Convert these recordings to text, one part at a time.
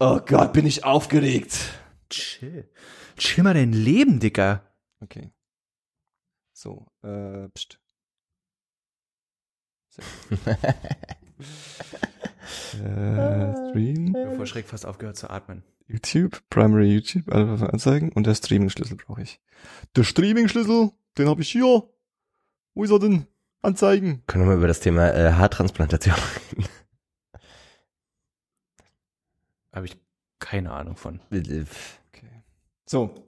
Oh Gott, bin ich aufgeregt. Chill. Chill mal dein Leben, Dicker. Okay. So, äh, pst. So. äh, Stream, Ich habe vor Schreck fast aufgehört zu atmen. YouTube, Primary YouTube, alle anzeigen und der Streaming-Schlüssel brauche ich. Der Streaming-Schlüssel, den habe ich hier. Wo ist er denn? Anzeigen. Können wir mal über das Thema äh, Haartransplantation reden? Habe ich keine Ahnung von. Okay. So,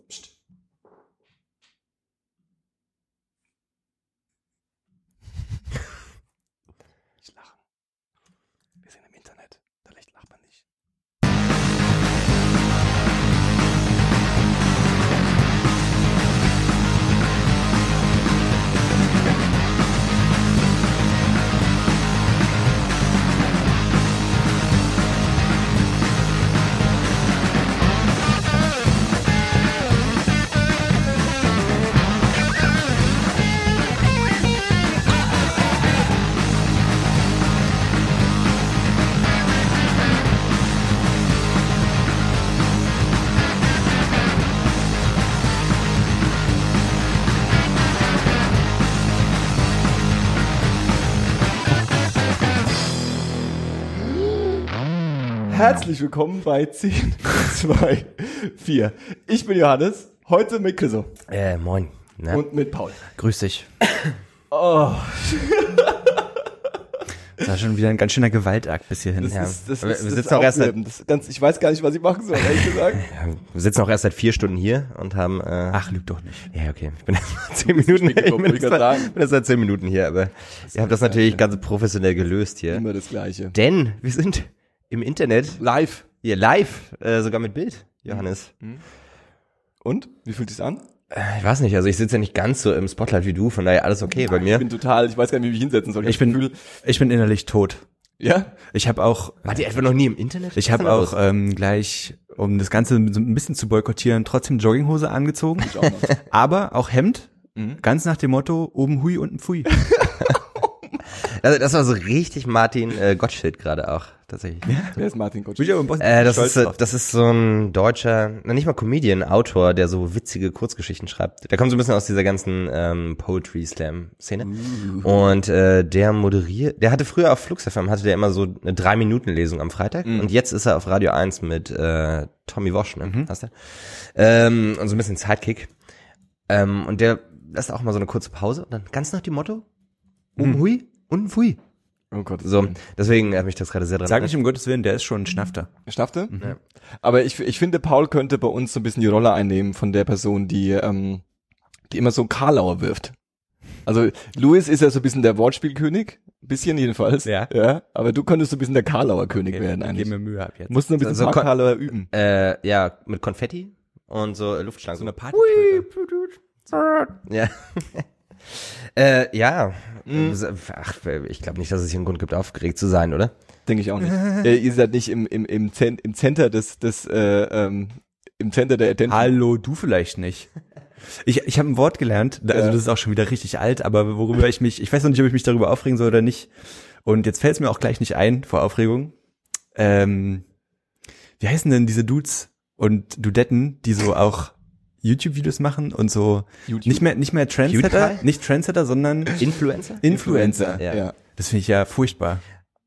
Herzlich willkommen bei 10, 2, 4. Ich bin Johannes, heute mit Chriso Äh, moin. Ne? und mit Paul. Grüß dich. Oh, Das war schon wieder ein ganz schöner Gewaltakt bis hierhin. das Ja. ist, das Wir- ist, wir sitzen auch erst seit- ganz, Ich weiß gar nicht, was ich machen soll, ehrlich gesagt. Ja, wir sitzen auch erst seit vier Stunden hier und haben. Äh, Ach, lüg doch nicht. Ja, okay. Ich bin erst zehn Minuten. Ich gekommen, bin wollte ich erst, bin erst seit zehn Minuten hier, aber ihr habt das natürlich ganz professionell gelöst hier. Immer das Gleiche. Denn wir sind im Internet, Live. hier live, äh, sogar mit Bild, Johannes. Und? Wie fühlt sich's an? Äh, Ich weiß nicht, also ich sitze ja nicht ganz so im Spotlight wie du, von daher alles okay bei Ich mir. bin total, ich weiß gar nicht, wie ich mich hinsetzen soll. Ich das bin, Gefühl, ich bin innerlich tot. ja? Ich habe auch, Wart ihr etwa noch nie im Internet? ich habe auch ähm, gleich, um das Ganze so ein bisschen zu boykottieren, trotzdem Jogginghose angezogen. Ich auch noch. Aber auch Hemd, Mhm. ganz nach dem Motto, oben hui, unten pfui. also das war so richtig Martin äh, Gottschild gerade auch, tatsächlich. Wer ist Martin Gotsch? Bin ich aber im Boss- Äh, das, ist, drauf. das ist so ein deutscher, na nicht mal Comedian, Autor, der so witzige Kurzgeschichten schreibt. Der kommt so ein bisschen aus dieser ganzen ähm, Poetry Slam Szene. Und äh, der moderiert, der hatte früher auf Flux FM, hatte der immer so eine drei Minuten Lesung am Freitag. Und jetzt ist er auf Radio 1 mit äh, Tommy Wosch, ne? Hast du? Ähm, und so ein bisschen Sidekick. Ähm, und der lässt auch mal so eine kurze Pause und dann ganz nach dem Motto, um hui, unten pfui. Oh Gott. So, deswegen hat mich das gerade sehr dran Sag nicht um Gottes Willen, der ist schon ein Schnafter. Schaffte? Ja. Aber ich, ich finde, Paul könnte bei uns so ein bisschen die Rolle einnehmen von der Person, die, ähm, die immer so Karlauer wirft. Also Louis ist ja so ein bisschen der Wortspielkönig, bisschen jedenfalls. Ja. ja. Aber du könntest so ein bisschen der Karlauer König werden Gib eigentlich. mir Mühe ab jetzt. Musst nur ein bisschen So- so Karlauer üben. Äh, ja, mit Konfetti und so äh, Luftschlangen. so eine Party. Ja. äh, ja. Mhm. Ach, ich glaube nicht, dass es hier einen Grund gibt, aufgeregt zu sein, oder? Denke ich auch nicht. äh, ihr seid nicht im, im, im, Zen im Center des, des äh, ähm, im Center der Attention. Hallo, du vielleicht nicht. Ich, ich habe ein Wort gelernt, also Ja. das ist auch schon wieder richtig alt, aber worüber ich mich, ich weiß noch nicht, ob ich mich darüber aufregen soll oder nicht. Und jetzt fällt es mir auch gleich nicht ein vor Aufregung. Ähm, wie heißen denn diese Dudes und Dudetten, die so auch YouTube-Videos machen und so YouTube. nicht mehr nicht mehr Trendsetter, PewDiePie? nicht Trendsetter, sondern Influencer? Influencer. Ja. ja. Das finde ich ja furchtbar.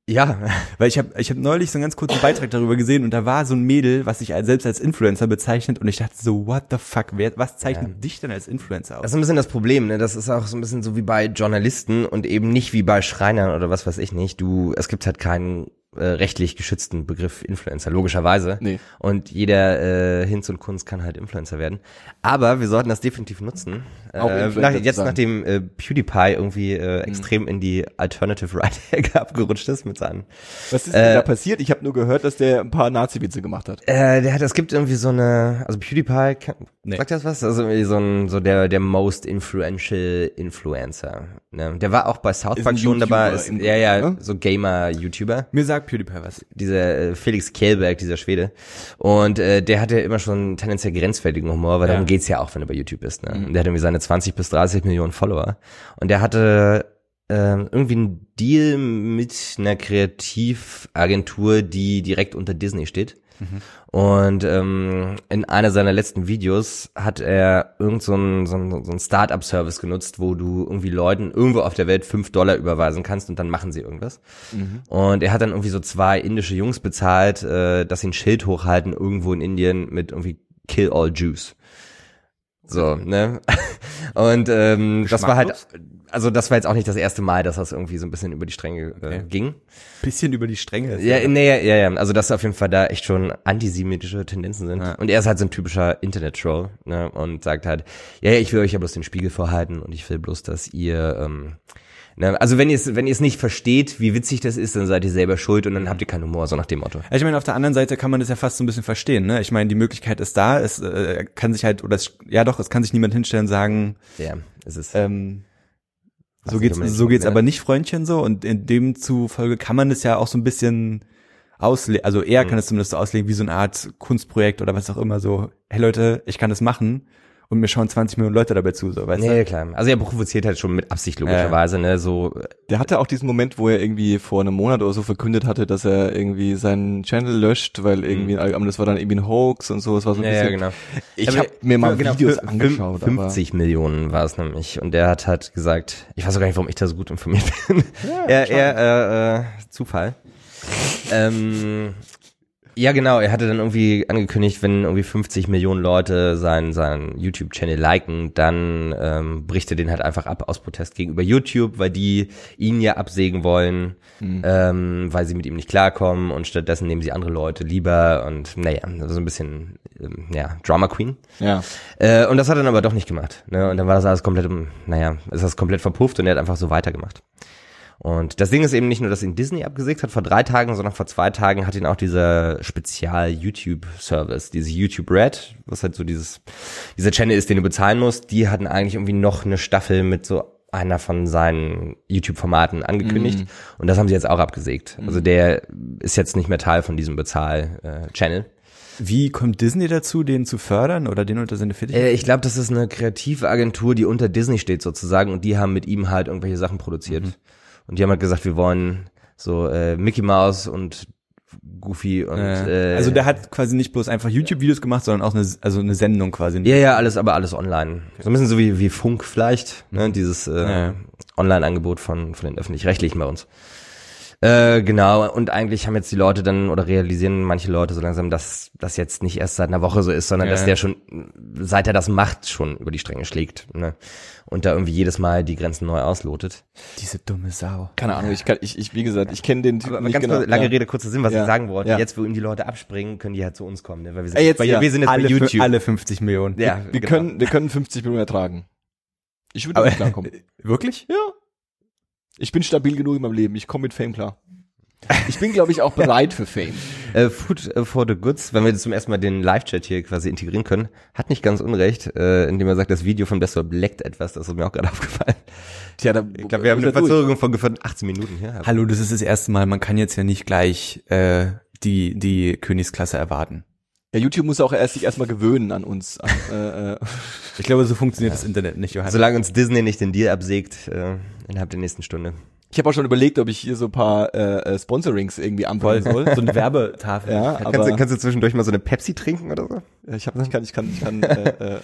Ja. Weil ich habe ich hab neulich so einen ganz kurzen Beitrag darüber gesehen und da war so ein Mädel, was sich als, selbst als Influencer bezeichnet und ich dachte so, what the fuck, wer, was zeichnet dich denn als Influencer Das aus? ist ein bisschen das Problem, ne? Das ist auch so ein bisschen so wie bei Journalisten und eben nicht wie bei Schreinern oder was weiß ich nicht. Du, es gibt halt keinen äh, rechtlich geschützten Begriff Influencer, logischerweise. Nee. Und jeder äh, Hinz und Kunst kann halt Influencer werden. Aber wir sollten das definitiv nutzen. Auch Äh, nach, jetzt sein. nachdem äh, PewDiePie irgendwie äh, extrem in die Alternative Right-Ecke abgerutscht ist mit seinen Was ist denn Äh, da passiert? Ich habe nur gehört, dass der ein paar Nazi-Witze gemacht hat. Äh, der hat, es gibt irgendwie so eine, also PewDiePie, kann, Nee. sagt das was? Also irgendwie so ein, so der, der most influential Influencer. Ne? Der war auch bei South Park schon dabei. Ist, ja, ja, ne? so Gamer-YouTuber. Mir sagt PewDiePie was. Dieser äh, Felix Kjellberg, dieser Schwede. Und äh, der hatte immer schon tendenziell grenzwertigen Humor, weil Ja. darum geht's ja auch, wenn du bei YouTube bist. Ne? Und Der hat irgendwie seine 20 bis 30 Millionen Follower. Und der hatte ähm, irgendwie einen Deal mit einer Kreativagentur, die direkt unter Disney steht. Und ähm, in einer seiner letzten Videos hat er irgend so einen so ein, so ein Start-up-Service genutzt, wo du irgendwie Leuten irgendwo auf der Welt fünf Dollar überweisen kannst und dann machen sie irgendwas. Und er hat dann irgendwie so zwei indische Jungs bezahlt, äh, dass sie ein Schild hochhalten irgendwo in Indien mit irgendwie Kill all Jews. So, ne? Und ähm, das war halt, also das war jetzt auch nicht das erste Mal, dass das irgendwie so ein bisschen über die Stränge äh, ging. Bisschen über die Stränge. Ja, nee, ja, ja, ja. Also dass auf jeden Fall da echt schon antisemitische Tendenzen sind. Ja. Und er ist halt so ein typischer Internet-Troll, ne? Und sagt halt, ja, ja, ich will euch ja bloß den Spiegel vorhalten und ich will bloß, dass ihr, ähm? Also wenn ihr es, wenn ihr es nicht versteht, wie witzig das ist, dann seid ihr selber schuld und dann habt ihr keinen Humor, so nach dem Motto. Ich meine, auf der anderen Seite kann man das ja fast so ein bisschen verstehen, ne? Ich meine, die Möglichkeit ist da, es äh, kann sich halt, oder es, ja doch, es kann sich niemand hinstellen und sagen, Ja, es ist. ähm, so geht's, so geht's aber nicht, Freundchen, so. Und in dem zufolge kann man das ja auch so ein bisschen auslegen, also er Mhm. kann es zumindest so auslegen, wie so eine Art Kunstprojekt oder was auch immer, so, hey Leute, ich kann das machen und mir schauen 20 Millionen Leute dabei zu, so, weißt Nee, klar. Also er provoziert halt schon mit Absicht logischerweise, ne? So, Der hatte auch diesen Moment, wo er irgendwie vor einem Monat oder so verkündet hatte, dass er irgendwie seinen Channel löscht, weil irgendwie, aber das war dann irgendwie ein Hoax und so. Es war so ein Mhm. ja, ja, bisschen. genau. Ich habe mir mal genau, Videos angeschaut. fünf- 50 Millionen war es nämlich. Und der hat halt gesagt, ich weiß auch gar nicht, warum ich da so gut informiert bin. er, er, äh, äh, Zufall. ähm, ja, genau, er hatte dann irgendwie angekündigt, wenn irgendwie 50 Millionen Leute seinen, seinen YouTube-Channel liken, dann ähm, bricht er den halt einfach ab aus Protest gegenüber YouTube, weil die ihn ja absägen wollen, ähm, weil sie mit ihm nicht klarkommen und stattdessen nehmen sie andere Leute lieber und naja, so ein bisschen, ähm, ja, Drama Queen. ja. Äh, und das hat er dann aber doch nicht gemacht. Ne? Und dann war das alles komplett, naja, ist das komplett verpufft und er hat einfach so weitergemacht. Und das Ding ist eben nicht nur, dass ihn Disney abgesägt hat vor drei Tagen, sondern vor zwei Tagen hat ihn auch dieser Spezial-YouTube-Service, diese YouTube Red, was halt so dieses, dieser Channel ist, den du bezahlen musst, die hatten eigentlich irgendwie noch eine Staffel mit so einer von seinen YouTube-Formaten angekündigt und das haben sie jetzt auch abgesägt. Also der ist jetzt nicht mehr Teil von diesem Bezahl-Channel. Wie kommt Disney dazu, den zu fördern oder den unter seine Fittiche? Äh, ich glaube, das ist eine kreative Agentur, die unter Disney steht sozusagen und die haben mit ihm halt irgendwelche Sachen produziert. Und die haben halt gesagt, wir wollen so äh, Mickey Mouse und Goofy und Äh, äh, also der hat quasi nicht bloß einfach YouTube-Videos gemacht, sondern auch eine, also eine Sendung quasi. ja, ja, alles, aber alles online. So ein bisschen so wie, wie Funk vielleicht, ne, dieses äh, Ja. Online-Angebot von, von den Öffentlich-Rechtlichen bei uns. Äh, genau, und eigentlich haben jetzt die Leute dann, oder realisieren manche Leute so langsam, dass das jetzt nicht erst seit einer Woche so ist, sondern Ja. dass der schon, seit er das macht, schon über die Stränge schlägt. Ne? Und da irgendwie jedes Mal die Grenzen neu auslotet. Diese dumme Sau. Keine Ahnung, ich kann, ich, ich, wie gesagt, ich kenne den Typen Aber nicht ganz genau. kurz, lange ja. Rede, kurzer Sinn, was Ja. ich sagen wollte. Ja. Jetzt, wo ihm die Leute abspringen, können die halt zu uns kommen, ne? weil wir sind, Ey, jetzt weil ja. wir sind jetzt Alle, bei YouTube. alle 50 Millionen. ja, Wir genau. können, wir können 50 Millionen ertragen. Ich würde Aber- nicht klarkommen. Wirklich? Ja. Ich bin stabil genug in meinem Leben. Ich komme mit Fame klar. Ich bin, glaube ich, auch bereit für Fame. Äh, Food äh, for the Goods, wenn wir zum ersten Mal den Live-Chat hier quasi integrieren können, hat nicht ganz unrecht, äh, indem er sagt, das Video von Best of leckt etwas, das ist mir auch gerade aufgefallen. Tja, da, Ich glaube, wir haben eine Verzögerung von gefühlt 18 Minuten hier. Hallo, das ist das erste Mal, man kann jetzt ja nicht gleich äh, die, die Königsklasse erwarten. Ja, YouTube muss auch erst sich erstmal gewöhnen an uns. An, äh, äh, Ich glaube, so funktioniert das Internet nicht, Johannes. Solange uns Disney nicht den Deal absägt, äh, innerhalb der nächsten Stunde. ich habe auch schon überlegt, ob ich hier so ein paar äh, äh, Sponsorings irgendwie anbringen soll. so eine Werbetafel. Ja, kannst, aber du, kannst du zwischendurch mal so eine Pepsi trinken oder so? ich, hab, ich kann, ich kann, ich kann. Äh,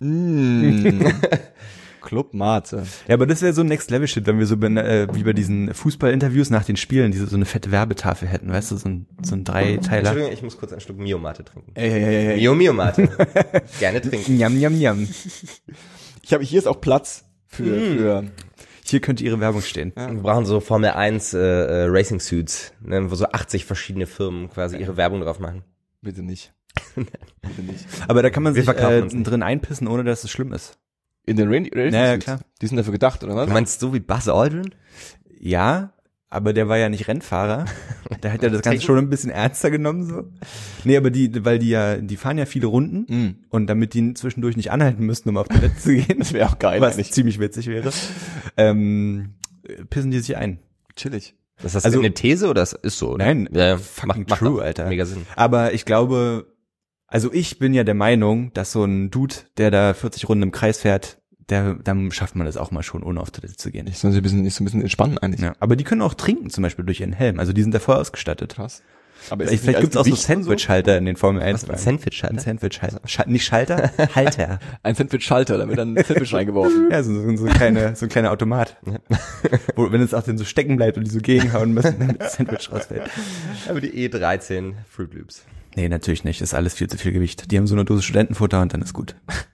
äh, mm, Club Mate. Ja, aber das wäre so ein Next-Level-Shit, wenn wir so ben- äh, wie bei diesen Fußballinterviews nach den Spielen diese so eine fette Werbetafel hätten, weißt du, so ein, so ein Dreiteiler. Entschuldigung, ich muss kurz einen Schluck Mio Mate trinken. Ey, ey, ey, ey. Mio Mio Mate. Gerne trinken. Njam, njam, njam. Ich habe hier ist auch Platz für, Mm. für Hier könnte ihre Werbung stehen. Wir brauchen so Formel 1 äh, äh, Racing Suits, ne, wo so 80 verschiedene Firmen quasi ihre Werbung drauf machen. bitte nicht. bitte nicht. Aber da kann man Wir sich verkaufen äh, drin einpissen, ohne dass es schlimm ist. In den Rain Racing Ja, ja, Suits? klar. Die sind dafür gedacht, oder was? Du meinst so wie Buzz Aldrin? Ja, aber der war ja nicht Rennfahrer. Der hat ja das Ganze schon ein bisschen ernster genommen so. Nee, aber die, weil die ja, die fahren ja viele Runden Mm. und damit die zwischendurch nicht anhalten müssten, um auf die Toilette zu gehen, Das wäre auch geil, was eigentlich. ziemlich witzig wäre, ähm, pissen die sich ein. Chillig. Ist das Also- eine These oder das ist so? oder? Nein, ja, fucking true, auch Alter. Mega Sinn. Aber ich glaube, also ich bin ja der Meinung, dass so ein Dude, der da 40 Runden im Kreis fährt, der, dann schafft man das auch mal schon, ohne auf Toilette zu gehen. Ich soll sie ein bisschen, ist so ein bisschen entspannen eigentlich. Ja, aber die können auch trinken, zum Beispiel durch ihren Helm. Also die sind da voll ausgestattet. Krass. Aber ist Vielleicht, es vielleicht gibt's auch als so Sandwich-Halter in den Formel 1 ein Wagen. Sandwich Ein Sandwich-Halter. Schal nicht Schalter, Halter. Ein Sandwich-Schalter, da wird dann ein Sandwich reingeworfen. Ja, so, so, so, ein kleine, so ein kleiner Automat. Wo, wenn es auch dann so stecken bleibt und die so gegenhauen müssen, damit das Sandwich rausfällt. Aber die E13 Fruit Loops. Nee, natürlich nicht. Ist alles viel zu viel Gewicht. Die haben so eine Dose Studentenfutter und dann ist gut.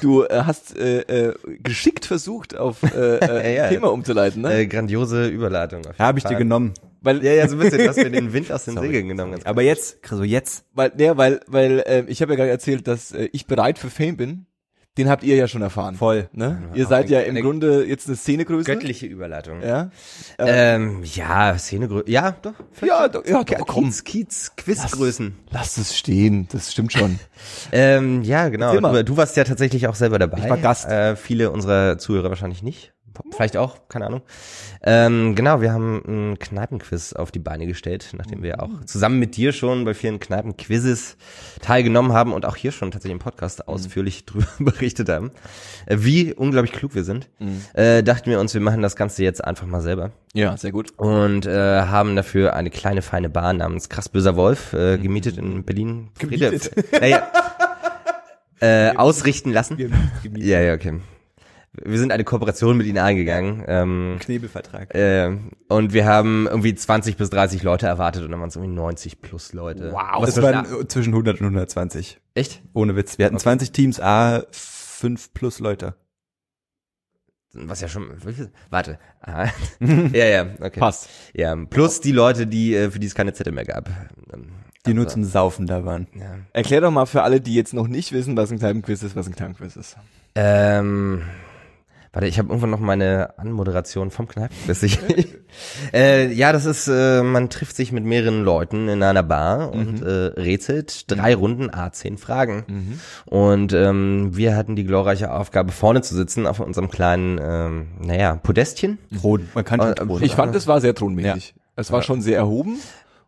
Du äh, hast äh, äh, geschickt versucht, auf äh, äh, Ja, ja. Thema umzuleiten, ne? Äh, grandiose Überleitung. auf jeden Ja, habe ich dir genommen. weil, Ja, ja, so ein bisschen. Du hast mir den Wind aus den Sorry. Segeln genommen. Ganz Aber jetzt, so jetzt. weil, ne, weil, weil äh, ich habe ja gerade erzählt, dass äh, ich bereit für Fame bin. Den habt ihr ja schon erfahren. Voll. Ne? Ja, Ihr seid ja im Grunde jetzt eine Szenegröße. göttliche Überleitung. Ja. Ähm, ja, Szenegröße. Ja, doch. Ja, doch, ja, doch, komm. Kiez, Kiez, Quizgrößen. Lass es stehen, das stimmt schon. Ähm, ja, genau. Du, du warst ja tatsächlich auch selber dabei. Ich war Gast. Äh, viele unserer Zuhörer wahrscheinlich nicht. Vielleicht auch, keine Ahnung. Ähm, genau, wir haben ein Kneipenquiz auf die Beine gestellt, nachdem wir auch zusammen mit dir schon bei vielen Kneipenquizzes teilgenommen haben und auch hier schon tatsächlich im Podcast ausführlich drüber berichtet haben, äh, wie unglaublich klug wir sind. Äh, dachten wir uns, wir machen das Ganze jetzt einfach mal selber ja, sehr gut. und äh, haben dafür eine kleine feine Bar namens Krassböser Wolf äh, gemietet in Berlin. Gemietet? Naja, äh, ausrichten lassen. Ja, ja, okay. Wir sind eine Kooperation mit ihnen eingegangen. Ähm, Knebelvertrag. äh, und wir haben irgendwie 20 bis 30 Leute erwartet und dann waren es irgendwie 90 plus Leute. Wow. Was Das für waren äh, zwischen 100 und 120. Echt? Ohne Witz. Wir hatten 20 Teams, A, 5 plus Leute. Was ja schon. Warte. Aha. ja, ja, okay. Passt. Ja, plus die Leute, die äh, für die es keine Zettel mehr gab. Ähm, Die nur also, zum Saufen da waren. Ja. Erklär doch mal für alle, die jetzt noch nicht wissen, was ein Kneipenquiz ist, was ein Kneipenquiz ist. Ähm, warte, ich habe irgendwann noch meine Anmoderation vom Kneipenquiz. Ich- äh, ja, das ist, äh, man trifft sich mit mehreren Leuten in einer Bar und äh, rätselt drei Runden A10 Fragen. Und ähm, wir hatten die glorreiche Aufgabe, vorne zu sitzen auf unserem kleinen, ähm, naja, Podestchen. Thron. Man kann Äh, schon Thron. Ich fand, es war sehr thronmäßig. Es war schon sehr erhoben.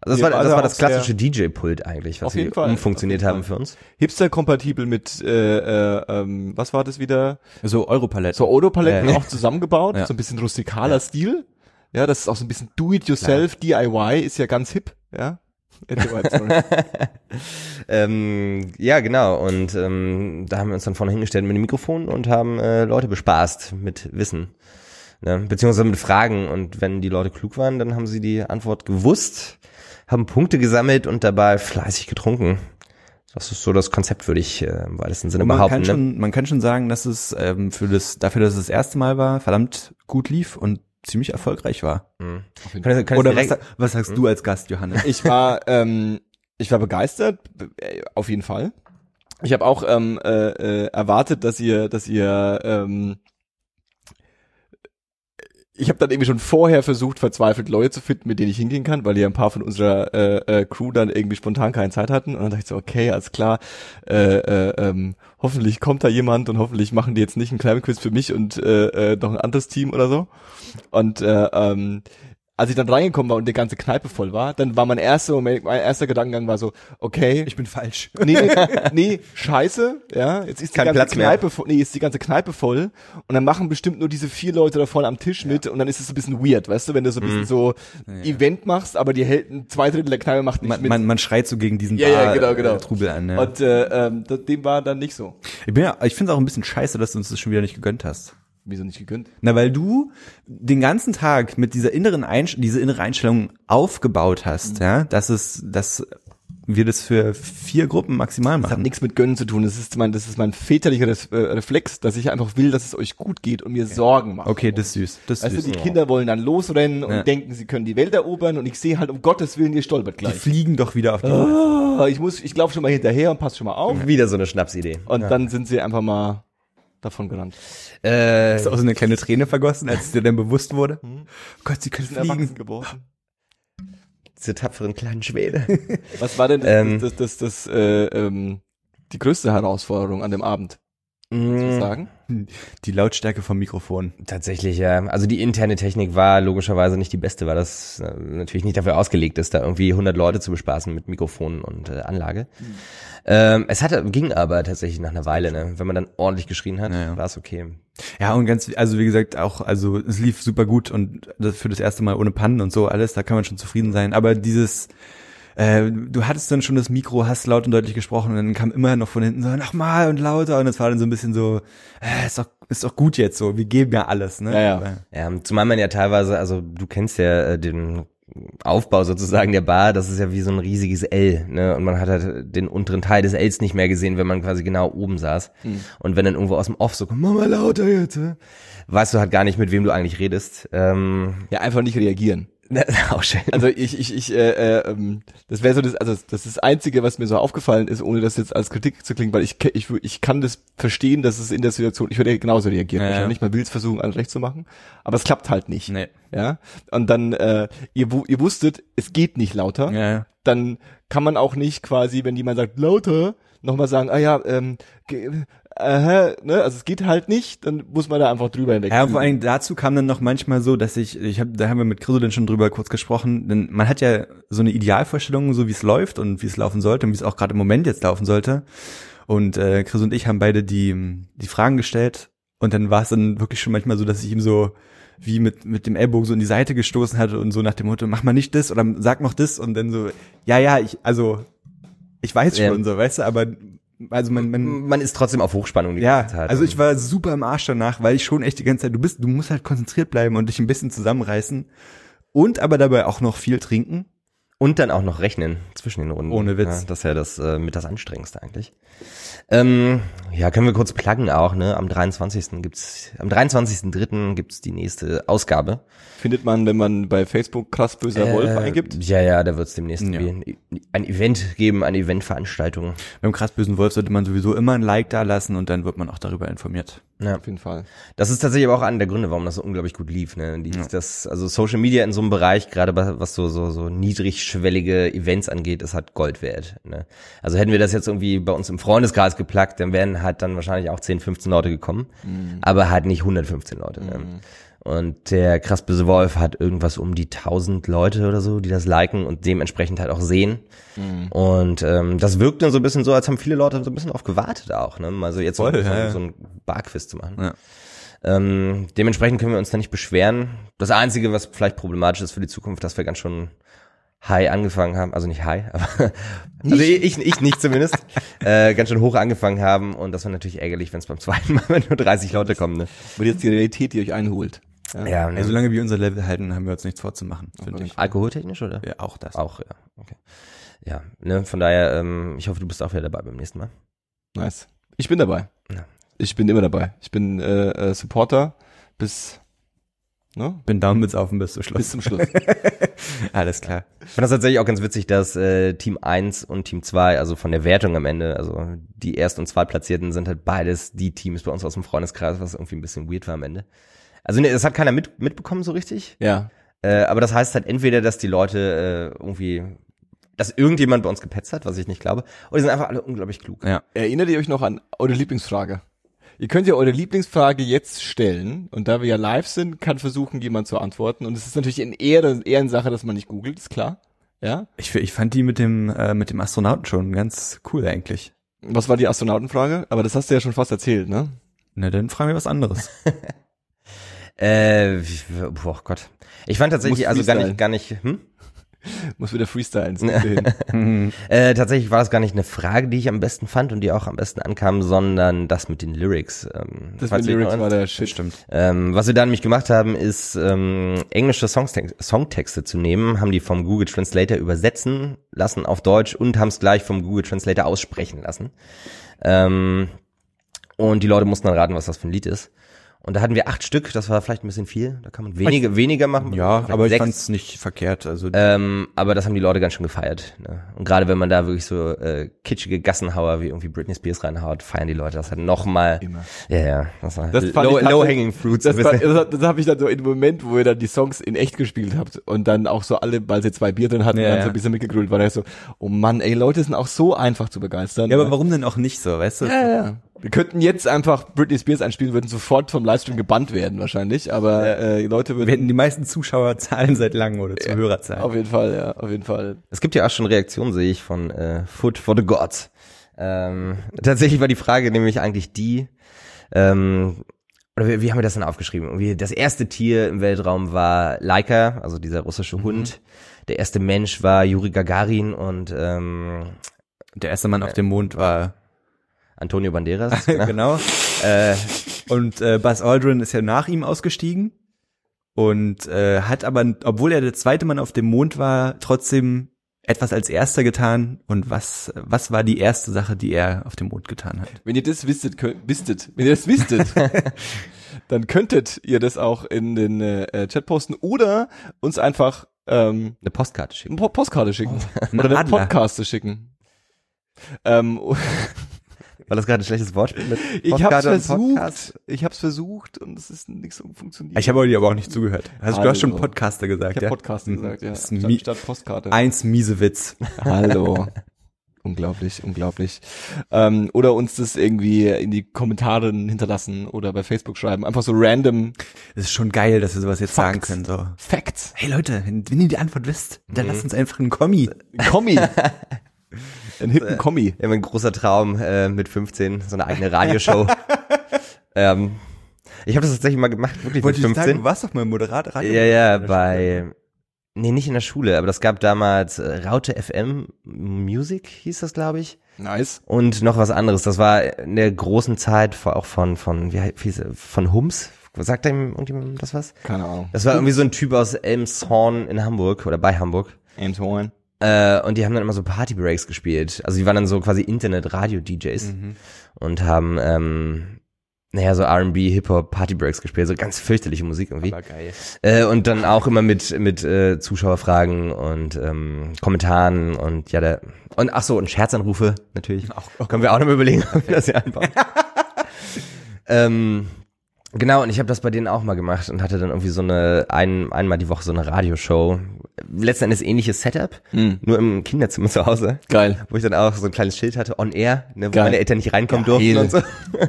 Also das Wir war, das war das klassische DJ-Pult eigentlich, was sie Fall. umfunktioniert haben für uns. Hipster-kompatibel mit, äh, äh, ähm, was war das wieder? so Europaletten. So Odo-Paletten Ja. auch zusammengebaut, Ja. so ein bisschen rustikaler Stil. Ja, das ist auch so ein bisschen do-it-yourself, DIY ist ja ganz hip, ja. Ähm, ja, genau. Und ähm, da haben wir uns dann vorne hingestellt mit dem Mikrofon und haben äh, Leute bespaßt mit Wissen. Ne? Beziehungsweise mit Fragen. Und wenn die Leute klug waren, dann haben sie die Antwort gewusst, haben Punkte gesammelt und dabei fleißig getrunken. Das ist so das Konzept, würde ich äh, im weitesten Sinne Und man behaupten. kann ne? schon, man kann schon sagen, dass es ähm, für das, dafür, dass es das erste Mal war, verdammt gut lief und ziemlich erfolgreich war. Mhm. Kann, ich- kann Oder was, was sagst du als Gast, Johannes? Ich war, ähm, ich war begeistert, äh, auf jeden Fall. Ich habe auch ähm, äh, äh, erwartet, dass ihr, dass ihr, ähm, ich habe dann irgendwie schon vorher versucht, verzweifelt Leute zu finden, mit denen ich hingehen kann, weil ja ein paar von unserer äh, äh, Crew dann irgendwie spontan keine Zeit hatten. Und dann dachte ich so, okay, alles klar, äh, äh, ähm, hoffentlich kommt da jemand und hoffentlich machen die jetzt nicht einen kleinen Quiz für mich und äh, äh, noch ein anderes Team oder so. Und äh, ähm, als ich dann reingekommen war und die ganze Kneipe voll war, dann war mein erster Moment, mein erster Gedankengang war so, okay, Ich bin falsch. nee, nee, scheiße, ja, jetzt ist die Kein ganze Platz mehr. Kneipe voll, nee, ist die ganze Kneipe voll und dann machen bestimmt nur diese vier Leute da vorne am Tisch mit und dann ist es so ein bisschen weird, weißt du, wenn du so ein bisschen so Event machst, aber die hält ein zwei Drittel der Kneipe macht nicht Man, mit. man, man schreit so gegen diesen Ja, ja, Bar- genau, genau. äh, Trubel an. Ja. und äh, ähm, dem war dann nicht so. ich bin ja, ich finde es auch ein bisschen scheiße, dass du uns das schon wieder nicht gegönnt hast. Wieso nicht gegönnt? Na, weil du den ganzen Tag mit dieser inneren Einst diese innere Einstellung aufgebaut hast, ja, dass es, dass wir das für vier Gruppen maximal Das hat machen. nichts mit Gönnen zu tun. Das ist mein, das ist mein väterlicher äh, Reflex, dass ich einfach will, dass es euch gut geht und mir Sorgen mache. Okay, das ist süß. Das du, süß. die Kinder wollen dann losrennen und Ja. denken, sie können die Welt erobern und ich sehe halt um Gottes Willen, ihr stolpert Die gleich. fliegen doch wieder auf die Ah, ich muss, ich glaube schon mal hinterher und pass schon mal auf. Wieder so eine Schnapsidee. Und dann sind sie einfach mal davon gerannt. Äh, Hast du auch so eine kleine Träne vergossen, als es dir dann bewusst wurde? Oh Gott, sie können fliegen. geworden. diese tapferen kleinen Schwede. Was war denn das, Ähm. das, das, das, das äh, ähm, die größte Herausforderung an dem Abend, zu Mm, sagen? Die Lautstärke vom Mikrofon. Tatsächlich, ja. Also die interne Technik war logischerweise nicht die beste, weil das äh, natürlich nicht dafür ausgelegt ist, da irgendwie 100 Leute zu bespaßen mit Mikrofonen und äh, Anlage. Ähm, es hatte, ging aber tatsächlich nach einer Weile, ne? Wenn man dann ordentlich geschrien hat, Ja, ja. war es okay. Ja, und ganz, also wie gesagt, auch, also es lief super gut und das für das erste Mal ohne Pannen und so alles, da kann man schon zufrieden sein. Aber dieses, äh, du hattest dann schon das Mikro, hast laut und deutlich gesprochen und dann kam immer noch von hinten so, nochmal und lauter und es war dann so ein bisschen so, äh, ist doch, ist doch gut jetzt so, wir geben ja alles, ne? Ja, ja. Ja, zumal man ja teilweise, also du kennst ja äh, den Aufbau sozusagen der Bar, das ist ja wie so ein riesiges L, ne? Und man hat halt den unteren Teil des Ls nicht mehr gesehen, wenn man quasi genau oben saß. Und wenn dann irgendwo aus dem Off so kommt, mach mal lauter jetzt, äh", weißt du halt gar nicht, mit wem du eigentlich redest. Ähm, Ja, einfach nicht reagieren. Auch schön. Also ich, ich, ich, äh, äh, ähm, das wäre so das, also das ist das Einzige, was mir so aufgefallen ist, ohne das jetzt als Kritik zu klingen, weil ich, ich, ich kann das verstehen, dass es in der Situation, ich würde genauso reagieren. Ja, ich ja. nicht mal Bilds versuchen, alles recht zu machen, aber es klappt halt nicht. Nee. Ja. Und dann, äh, ihr, ihr wusstet, es geht nicht lauter. Ja, ja. Dann kann man auch nicht quasi, wenn jemand sagt, lauter, nochmal sagen, ah ja, ähm, ge- äh, ne, also es geht halt nicht, dann muss man da einfach drüber hinweg. Ja, vor allem dazu kam dann noch manchmal so, dass ich, ich hab, da haben wir mit Chriso dann schon drüber kurz gesprochen, denn man hat ja so eine Idealvorstellung, so wie es läuft und wie es laufen sollte und wie es auch gerade im Moment jetzt laufen sollte. Und äh, Chris und ich haben beide die, die Fragen gestellt und dann war es dann wirklich schon manchmal so, dass ich ihm so wie mit, mit dem Ellbogen so in die Seite gestoßen hatte und so nach dem Motto, mach mal nicht das oder sag noch das und dann so, ja, ja, ich, also, ich weiß Ja. schon so, weißt du, aber, also man, man, man ist trotzdem auf Hochspannung die ja, ganze Zeit. also ich war super im Arsch danach, weil ich schon echt die ganze Zeit, du bist, du musst halt konzentriert bleiben und dich ein bisschen zusammenreißen und aber dabei auch noch viel trinken. Und dann auch noch rechnen zwischen den Runden. Ohne Witz. Ja, das ist ja das äh, mit das Anstrengendste eigentlich. Ähm, ja, können wir kurz pluggen auch, ne? Am 23. gibt's, am 23.3. gibt's die nächste Ausgabe. Findet man, wenn man bei Facebook krass böser Wolf Äh, eingibt. Ja, ja, da wird's demnächst Ja. ein, Event geben, eine Eventveranstaltung. Beim krass bösen Wolf sollte man sowieso immer ein Like da lassen und dann wird man auch darüber informiert. Ja. Auf jeden Fall. Das ist tatsächlich aber auch einer der Gründe, warum das so unglaublich gut lief. Ne? Die, das, also Social Media in so einem Bereich, gerade bei- was so, so, so niedrigschwellige Events angeht, ist halt Gold wert. Ne? Also hätten wir das jetzt irgendwie bei uns im Freundeskreis geplagt, dann wären halt dann wahrscheinlich auch 10, 15 Leute gekommen, aber halt nicht 115 Leute. Ne? Und der krass böse Wolf hat irgendwas um die 1000 Leute oder so, die das liken und dementsprechend halt auch sehen. Und ähm, das wirkt dann so ein bisschen so, als haben viele Leute so ein bisschen auf gewartet auch. Ne? Also jetzt Voll, so, ja, so ein Barquiz zu machen. Ja. Ähm, dementsprechend können wir uns da nicht beschweren. Das Einzige, was vielleicht problematisch ist für die Zukunft, dass wir ganz schon high angefangen haben, also nicht high, aber also ich, ich nicht zumindest, äh, ganz schön hoch angefangen haben und das war natürlich ärgerlich, wenn es beim zweiten Mal wenn nur 30 Leute kommen. Ne? Wird jetzt die Realität, die euch einholt. Ja. Ja, Also ne? solange wir unser Level halten, haben wir uns nichts vorzumachen, finde ich. alkoholtechnisch oder? Ja, auch das. Auch, ja. Okay. Ja, ne, von daher, ähm, ich hoffe, du bist auch wieder dabei beim nächsten Mal. Nice. Ich bin dabei. Ja. Ich bin immer dabei. Ich bin äh, äh, Supporter bis, ne? Bin down mit Saufen bis zum bis Schluss. zum Schluss. Alles klar. Ich fand das tatsächlich auch ganz witzig, dass äh, Team 1 und Team 2, also von der Wertung am Ende, also die Erst- und Zweitplatzierten sind halt beides die Teams bei uns aus dem Freundeskreis, was irgendwie ein bisschen weird war am Ende. Also ne, das hat keiner mit, mitbekommen so richtig. ja. Äh, aber das heißt halt entweder, dass die Leute äh, irgendwie, dass irgendjemand bei uns gepetzt hat, was ich nicht glaube, oder die sind einfach alle unglaublich klug. Ja. Erinnert ihr euch noch an eure Lieblingsfrage? Ihr könnt ja eure Lieblingsfrage jetzt stellen und da wir ja live sind, kann versuchen, jemand zu antworten. Und es ist natürlich in Ehre, Ehrensache, dass man nicht googelt, ist klar. Ja. Ich, ich fand die mit dem, äh, mit dem Astronauten schon ganz cool eigentlich. Was war die Astronautenfrage? Aber das hast du ja schon fast erzählt, ne? Na, dann fragen wir was anderes. Äh, boah Gott. Ich fand tatsächlich, also gar nicht, gar nicht, hm? Muss wieder freestylen. hin. Äh, tatsächlich war das gar nicht eine Frage, die ich am besten fand und die auch am besten ankam, sondern das mit den Lyrics. Ähm, Das mit ihr Lyrics noch- war der Shit. Stimmt. ähm, was wir da nämlich gemacht haben, ist ähm, englische Songtex Songtexte zu nehmen, haben die vom Google Translator übersetzen lassen auf Deutsch und haben es gleich vom Google Translator aussprechen lassen. Ähm, und die Leute mussten dann raten, was das für ein Lied ist. Und da hatten wir acht Stück, das war vielleicht ein bisschen viel. Da kann man weniger, weniger machen. Ja, aber ich sechs. fand's nicht verkehrt. Also Ähm, aber das haben die Leute ganz schön gefeiert. Ne? Und gerade wenn man da wirklich so äh, kitschige Gassenhauer wie irgendwie Britney Spears reinhaut, feiern die Leute das halt noch mal. Immer. Ja, ja. Das war Das fand low, ich low hanging fruits. Das, bisschen. das, das habe ich dann so in dem Moment, wo ihr dann die Songs in echt gespielt habt und dann auch so alle, weil sie zwei Bier drin hatten, Ja, dann ja. so ein bisschen mitgegrölt war, da ich so, oh Mann, ey, Leute sind auch so einfach zu begeistern. ja, aber warum denn auch nicht so, weißt du? Ja, ja. Wir könnten jetzt einfach Britney Spears einspielen, würden sofort vom Livestream gebannt werden wahrscheinlich, aber äh, die Leute Wir würden hätten die meisten Zuschauerzahlen seit langem oder Zuhörerzahlen. auf jeden Fall, ja, auf jeden Fall. Es gibt ja auch schon Reaktionen, sehe ich, von äh, Foot for the Gods. Ähm, tatsächlich war die Frage nämlich eigentlich die, ähm, oder wie, wie haben wir das denn aufgeschrieben? Irgendwie das erste Tier im Weltraum war Laika, also dieser russische Hund, der erste Mensch war Juri Gagarin und ähm, Der erste Mann auf dem Mond war Antonio Banderas. genau. genau. Äh, und äh, Buzz Aldrin ist ja nach ihm ausgestiegen und äh, hat aber, obwohl er der zweite Mann auf dem Mond war, trotzdem etwas als erster getan. Und was was war die erste Sache, die er auf dem Mond getan hat? Wenn ihr das wisstet, könnt, wisstet, wenn ihr das wisstet, dann könntet ihr das auch in den äh, Chat posten oder uns einfach ähm, Eine Postkarte schicken. eine Po- Postkarte schicken Ein oder eine Adler. Podcaste schicken. Ähm, War das gerade ein schlechtes Wortspiel mit ich hab's versucht, Podcast? ich hab's versucht und es ist nichts so funktioniert. Ich habe dir aber auch nicht zugehört. Also, du hast schon. Podcaster gesagt, ich ja? Podcaste gesagt, ja, statt, Mi- statt Postkarte. Eins miese Witz. Hallo. unglaublich, unglaublich. Ähm, oder uns das irgendwie in die Kommentare hinterlassen oder bei Facebook schreiben. Einfach so random Das ist schon geil, dass wir sowas jetzt sagen Facts. können. So. Facts. Hey Leute, wenn, wenn ihr die Antwort wisst, dann lasst uns einfach einen Kommi. Kommi. Ein hippen Kommi. Ja, mein großer Traum äh, mit 15, so eine eigene Radioshow. ähm, ich habe das tatsächlich mal gemacht, wirklich mit 15. warst doch mal Moderator. Ja, ja, bei, nee, nicht in der Schule, aber das gab damals äh, Raute FM Music, hieß das, glaube ich. Nice. Und noch was anderes. Das war in der großen Zeit auch von, von, wie hieß er, von Hums. Sagt ihm irgendjemand das was? Keine Ahnung. Das war irgendwie so ein Typ aus Elmshorn in Hamburg oder bei Hamburg. Antoine. Äh, und die haben dann immer so Partybreaks gespielt. Also die waren dann so quasi Internet-Radio-DJs und haben, ähm, naja, so R&B, Hip-Hop, Partybreaks gespielt. So ganz fürchterliche Musik irgendwie. geil. Äh, und dann auch immer mit mit äh, Zuschauerfragen und ähm, Kommentaren und ja der und ach so und Scherzanrufe natürlich. Auch, Können wir auch noch mal überlegen, ob wir das hier einbauen. ähm, genau und ich habe das bei denen auch mal gemacht und hatte dann irgendwie so eine ein, einmal die Woche so eine Radioshow. Letzten Endes ähnliches Setup, Mhm. nur im Kinderzimmer zu Hause, Geil. wo ich dann auch so ein kleines Schild hatte on air, ne, wo Geil. meine Eltern nicht reinkommen Geil. durften und so.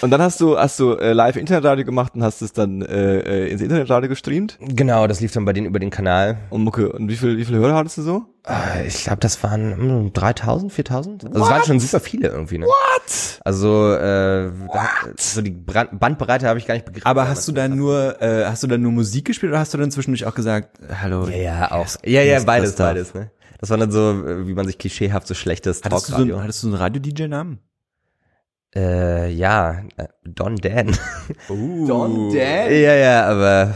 Und dann hast du, hast du äh, live Internetradio gemacht und hast es dann äh, äh, ins Internetradio gestreamt. Genau, das lief dann bei denen über den Kanal. Und Mucke, und wie viel, wie viele Hörer hattest du so? Äh, Ich glaube, das waren hm, 3000, 4000. Also es waren schon super viele irgendwie. Ne? What? Also äh, da, so die Brand Bandbreite habe ich gar nicht begriffen. Aber hast du dann nur, äh, hast du dann nur Musik gespielt oder hast du dann zwischendurch auch gesagt, hallo? Ja, ja, auch. Ja, ja, das beides, beides. Ne? Das war dann so, äh, wie man sich klischeehaft so schlechtes Hattest du, so, Talkradio. einen- hattest du so einen Radio-DJ-Namen? Äh, ja, äh, Don Dan. Don Dan? ja, ja, aber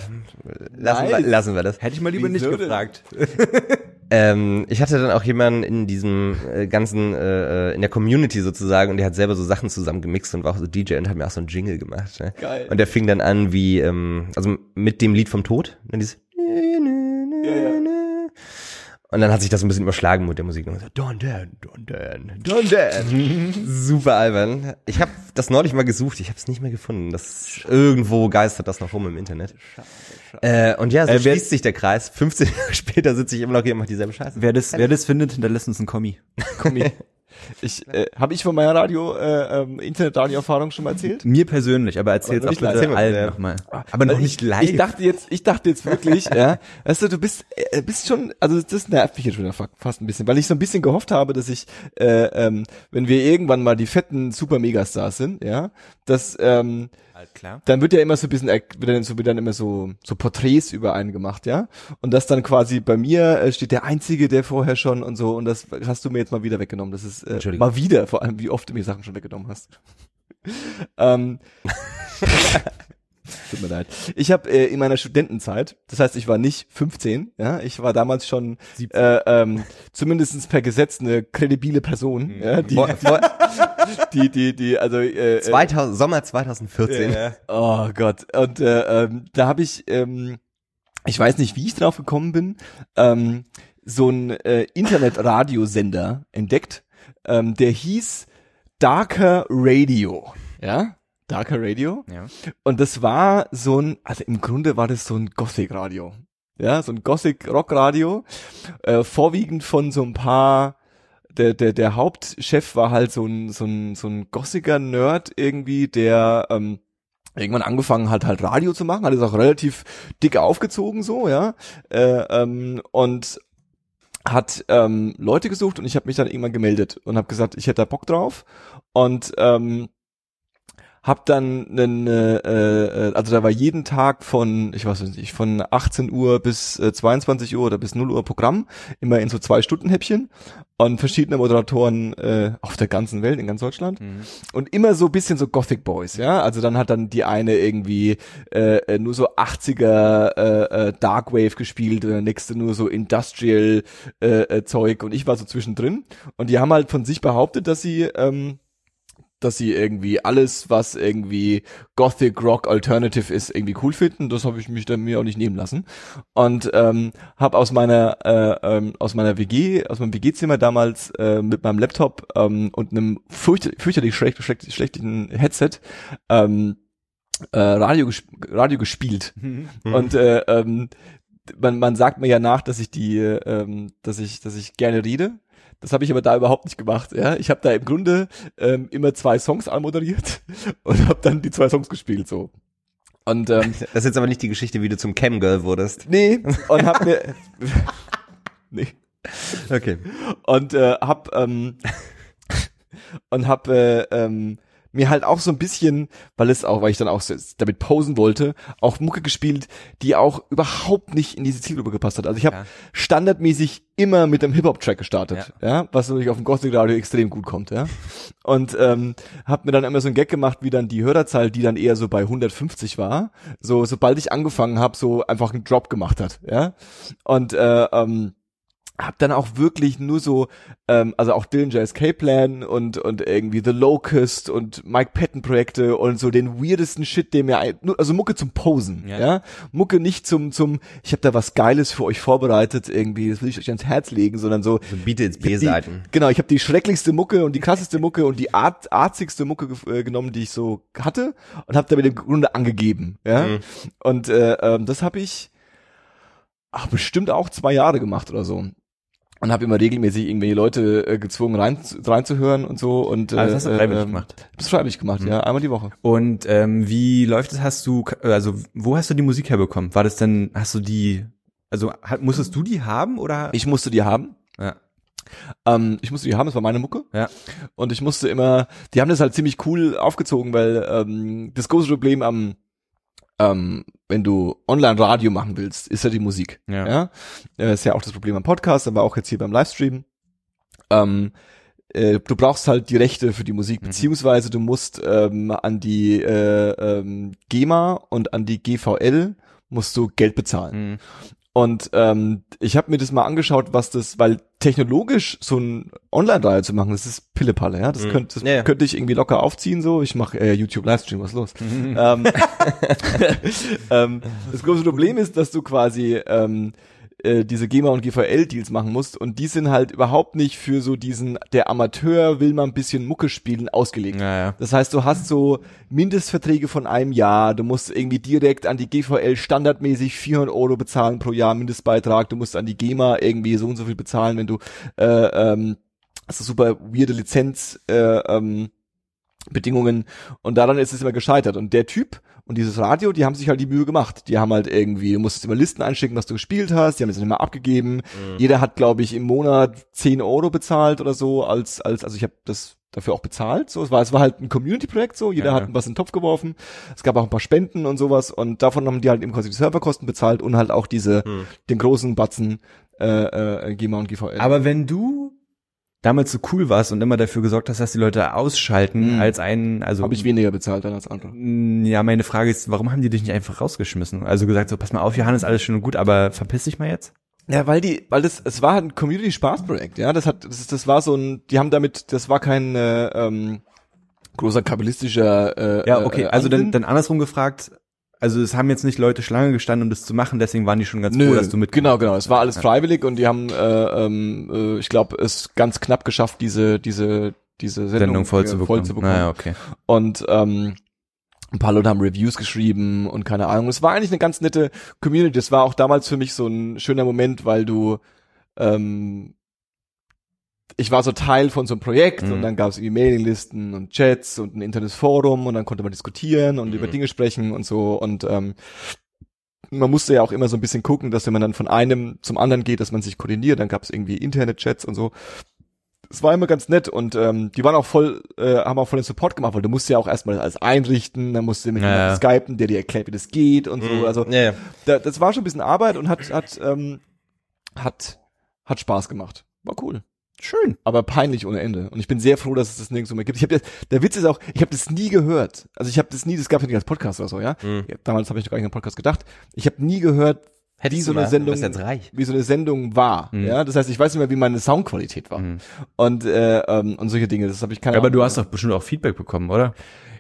lassen, Nice. wir, lassen wir das. Hätte ich mal lieber Wieso nicht gefragt. Ähm, ich hatte dann auch jemanden in diesem äh, ganzen, äh, äh, in der Community sozusagen und der hat selber so Sachen zusammen gemixt und war auch so DJ und hat mir auch so einen Jingle gemacht. Ne? Geil. Und der fing dann an wie, ähm, also mit dem Lied vom Tod. Ne, dieses Und dann hat sich das ein bisschen überschlagen mit der Musik. Und so, Don Dan, Don Dan, Don Dan. Super albern. Ich habe das neulich mal gesucht, ich habe es nicht mehr gefunden. Das irgendwo geistert das noch rum im Internet. Äh, und ja, so Äh, wer- schließt sich der Kreis. 15 Jahre später sitze ich immer noch hier und mache dieselbe Scheiße. Wer das, wer das findet, hinterlässt uns einen Kommi. Kommi. Ich, äh, habe ich von meiner Radio, äh, ähm, Internet-Radio-Erfahrung schon mal erzählt? Mir persönlich, aber erzähl's Aber auch nicht bitte. Erzähl mal, allen ja. nochmal. Aber noch nicht ich, live. Ich dachte jetzt, ich dachte jetzt wirklich, ja, weißt du, du bist, äh, bist schon, also das nervt mich jetzt schon fa- fast ein bisschen, weil ich so ein bisschen gehofft habe, dass ich, äh, ähm, wenn wir irgendwann mal die fetten Super Megastars sind, ja, dass, ähm, klar. dann wird ja immer so ein bisschen, wird dann, so, wird dann immer so, so Porträts über einen gemacht, ja. Und das dann quasi bei mir äh, steht der Einzige, der vorher schon und so, und das hast du mir jetzt mal wieder weggenommen. Das ist äh, mal wieder, vor allem, wie oft du mir Sachen schon weggenommen hast. ähm, Tut mir leid. Ich habe äh, in meiner Studentenzeit, das heißt, ich war nicht 15, ja, ich war damals schon 17. äh, ähm, zumindestens per Gesetz eine kredibile Person, ja, die, die, die, die, also äh, äh, 2000, Sommer 2014. Oh Gott. Und äh, ähm, da habe ich, ähm, ich weiß nicht, wie ich drauf gekommen bin, ähm, so ein äh, Internetradiosender entdeckt, ähm, der hieß Darker Radio. Ja? Darker Radio. Ja. Und das war so ein, also im Grunde war das so ein Gothic-Radio. Ja, so ein Gothic-Rock-Radio. Äh, vorwiegend von so ein paar, der, der, der Hauptchef war halt so ein, so ein, so ein gossiger Nerd irgendwie, der, ähm, irgendwann angefangen hat halt Radio zu machen, hat es auch relativ dick aufgezogen so, ja, äh, ähm, und hat ähm, Leute gesucht und ich habe mich dann irgendwann gemeldet und habe gesagt, ich hätte da Bock drauf und ähm, hab dann einen, äh, äh, also da war jeden Tag von, ich weiß nicht, von 18 Uhr bis äh, 22 Uhr oder bis 0 Uhr Programm, immer in so zwei Stunden Häppchen und verschiedene Moderatoren äh, auf der ganzen Welt, in ganz Deutschland. Mhm. und immer so bisschen so Gothic Boys, ja, also dann hat dann die eine irgendwie äh, äh, nur so 80er äh, äh, Darkwave gespielt und der nächste nur so Industrial äh, äh, Zeug und ich war so zwischendrin. Und die haben halt von sich behauptet, dass sie ähm, dass sie irgendwie alles, was irgendwie Gothic Rock Alternative ist, irgendwie cool finden. Das habe ich mich dann mir auch nicht nehmen lassen und ähm, habe aus meiner äh, ähm, aus meiner WG, aus meinem WG-Zimmer damals äh, mit meinem Laptop ähm, und einem fürcht fürchterlich schlecht, schlecht, schlechten Headset ähm, äh, Radio, ges Radio gespielt und äh, ähm, man, man sagt mir ja nach, dass ich die, äh, ähm, dass ich, dass ich gerne rede. Das habe ich aber da überhaupt nicht gemacht. Ja, ich habe da im Grunde ähm, immer zwei Songs anmoderiert und habe dann die zwei Songs gespielt so. Und ähm, Das ist jetzt aber nicht die Geschichte, wie du zum Camgirl wurdest. nee und hab mir nee Okay. und äh, hab ähm, und hab äh, ähm, mir halt auch so ein bisschen, weil es auch, weil ich dann auch so damit posen wollte, auch Mucke gespielt, die auch überhaupt nicht in diese Zielgruppe gepasst hat. Also ich habe Ja. standardmäßig immer mit einem Hip-Hop-Track gestartet, ja. was natürlich auf dem Gothic Radio extrem gut kommt, ja. Und ähm, habe mir dann immer so ein Gag gemacht, wie dann die Hörerzahl, die dann eher so bei 150 war, so sobald ich angefangen habe, so einfach einen Drop gemacht hat, ja. Und äh, ähm, hab dann auch wirklich nur so, ähm, also auch Dillinger Escape Plan und und irgendwie The Locust und Mike Patton Projekte und so den weirdesten Shit, der mir ein, also Mucke zum Posen, ja, Ja. Mucke nicht zum zum, ich habe da was Geiles für euch vorbereitet irgendwie, das will ich euch ans Herz legen, sondern so So hab die- B-Seiten. Genau, ich habe die schrecklichste Mucke und die krasseste Mucke und die art, arzigste Mucke äh, genommen, die ich so hatte und habe damit im Grunde angegeben. Ja? Mhm. Und äh, ähm, das habe ich ach, bestimmt auch zwei Jahre gemacht oder so. Und habe immer regelmäßig irgendwelche Leute äh, gezwungen rein, reinzuhören und so. Und, äh, das hast du freiwillig ähm, gemacht. Das freiwillig gemacht, ja, einmal die Woche. Und ähm, wie läuft es? Hast du, also wo hast du die Musik herbekommen? War das denn, hast du die, also hat, musstest du die haben oder? Ich musste die haben. ja. Ähm, ich musste die haben, das war meine Mucke. Ja. Und ich musste immer, die haben das halt ziemlich cool aufgezogen, weil ähm, das große Problem am, ähm, wenn du Online-Radio machen willst, ist ja die Musik. Ja. ja? Äh, ist ja auch das Problem am Podcast, aber auch jetzt hier beim Livestream. Ähm, äh, du brauchst halt die Rechte für die Musik, beziehungsweise du musst ähm, an die äh, ähm, GEMA und an die GVL musst du Geld bezahlen. Mhm. Und ähm, ich habe mir das mal angeschaut, was das, weil technologisch so ein Online-Reihe zu machen, das ist Pillepalle, ja. Das, Mhm. könnte, das Ja, könnte ich irgendwie locker aufziehen, so. Ich mache äh, YouTube-Livestream, was los? ähm, ähm, das große Problem ist, dass du quasi ähm, äh, diese GEMA und GVL-Deals machen musst. Und die sind halt überhaupt nicht für so diesen, der Amateur will mal ein bisschen Mucke spielen, ausgelegt. Ja, ja. Das heißt, du hast so Mindestverträge von einem Jahr, du musst irgendwie direkt an die GVL standardmäßig 400 Euro bezahlen pro Jahr Mindestbeitrag, du musst an die GEMA irgendwie so und so viel bezahlen, wenn du äh, ähm, also super weirde Lizenz äh, ähm, Bedingungen. Und daran ist es immer gescheitert. Und der Typ und dieses Radio, die haben sich halt die Mühe gemacht. Die haben halt irgendwie, du musstest immer Listen einschicken, was du gespielt hast, die haben es dann immer abgegeben. Jeder hat, glaube ich, im Monat 10 Euro bezahlt oder so, als, als, also ich habe das dafür auch bezahlt. So, es war, es war halt ein Community-Projekt so, jeder Ja, hat ja. was in den Topf geworfen. Es gab auch ein paar Spenden und sowas und davon haben die halt eben quasi die Serverkosten bezahlt und halt auch diese, Hm. den großen Batzen äh, äh, GEMA und GVL. Aber wenn du damals so cool warst und immer dafür gesorgt hast, dass die Leute ausschalten Mhm. als einen, also habe ich weniger bezahlt dann als andere. Mm, Ja, meine Frage ist, warum haben die dich nicht einfach rausgeschmissen? Also gesagt, so, pass mal auf, Johannes, alles schön und gut, aber verpiss dich mal jetzt. Ja, weil die, weil das, es war halt ein Community-Spaßprojekt, ja. Das hat, das, das war so ein, die haben damit, das war kein äh, ähm, großer kabbalistischer. Äh, Ja, okay, äh, also dann, dann andersrum gefragt, also es haben jetzt nicht Leute Schlange gestanden, um das zu machen, deswegen waren die schon ganz Nö, froh, dass du mit. genau, genau. Es war alles freiwillig und die haben, äh, ähm, äh, ich glaube, es ganz knapp geschafft, diese, diese, diese Sendung, Sendung voll äh, zu bekommen. voll zu bekommen. Naja, okay. Und ähm, ein paar Leute haben Reviews geschrieben und keine Ahnung. Es war eigentlich eine ganz nette Community. Das war auch damals für mich so ein schöner Moment, weil du ähm, ich war so Teil von so einem Projekt Mhm. und dann gab es irgendwie Mailinglisten und Chats und ein Internetforum und dann konnte man diskutieren und Mhm. über Dinge sprechen und so und ähm, man musste ja auch immer so ein bisschen gucken, dass wenn man dann von einem zum anderen geht, dass man sich koordiniert, dann gab es irgendwie interne Chats und so. es war immer ganz nett und ähm, die waren auch voll, äh, haben auch voll den Support gemacht, weil du musst ja auch erstmal alles einrichten, dann musst du mit Ja, jemandem ja. skypen, der dir erklärt, wie das geht und so. Also Ja, ja. da, das war schon ein bisschen Arbeit und hat, hat, ähm, hat, hat Spaß gemacht. War cool. Schön. Aber peinlich ohne Ende. Und ich bin sehr froh, dass es das nirgendwo mehr gibt. Ich habe das, der Witz ist auch, ich habe das nie gehört. Also ich habe das nie, das gab es nicht als Podcast oder so, ja. Mhm. ja damals habe ich noch gar nicht an Podcast gedacht. Ich habe nie gehört, Hättest wie so eine Sendung, wie so eine Sendung war. Mhm. Ja, das heißt, ich weiß nicht mehr, wie meine Soundqualität war. Und äh, ähm, und solche Dinge. Das habe ich keine. Aber Ahnung. du hast doch bestimmt auch Feedback bekommen, oder?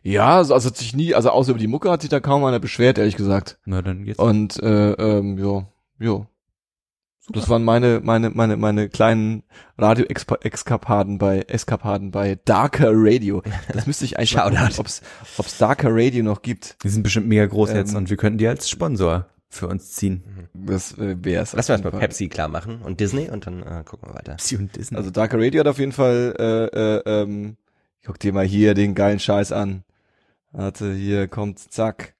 ja, also, also hat sich nie, also außer über die Mucke hat sich da kaum einer beschwert, ehrlich gesagt. Na, dann geht's. Und äh, ähm, ja, ja. Das waren meine meine meine meine kleinen Radio-Exkapaden bei Eskapaden bei Darker Radio. Das müsste ich eigentlich mal ob's ob's Darker Radio noch gibt. Die sind bestimmt mega groß Ähm, jetzt und wir könnten die als Sponsor für uns ziehen. Das äh. Lass auf erstmal jeden Fall. Pepsi klar machen und Disney und dann äh, gucken wir weiter. Pepsi und Disney. Also Darker Radio hat auf jeden Fall, äh, äh, ähm, guck dir mal hier den geilen Scheiß an. Warte, hier kommt, zack.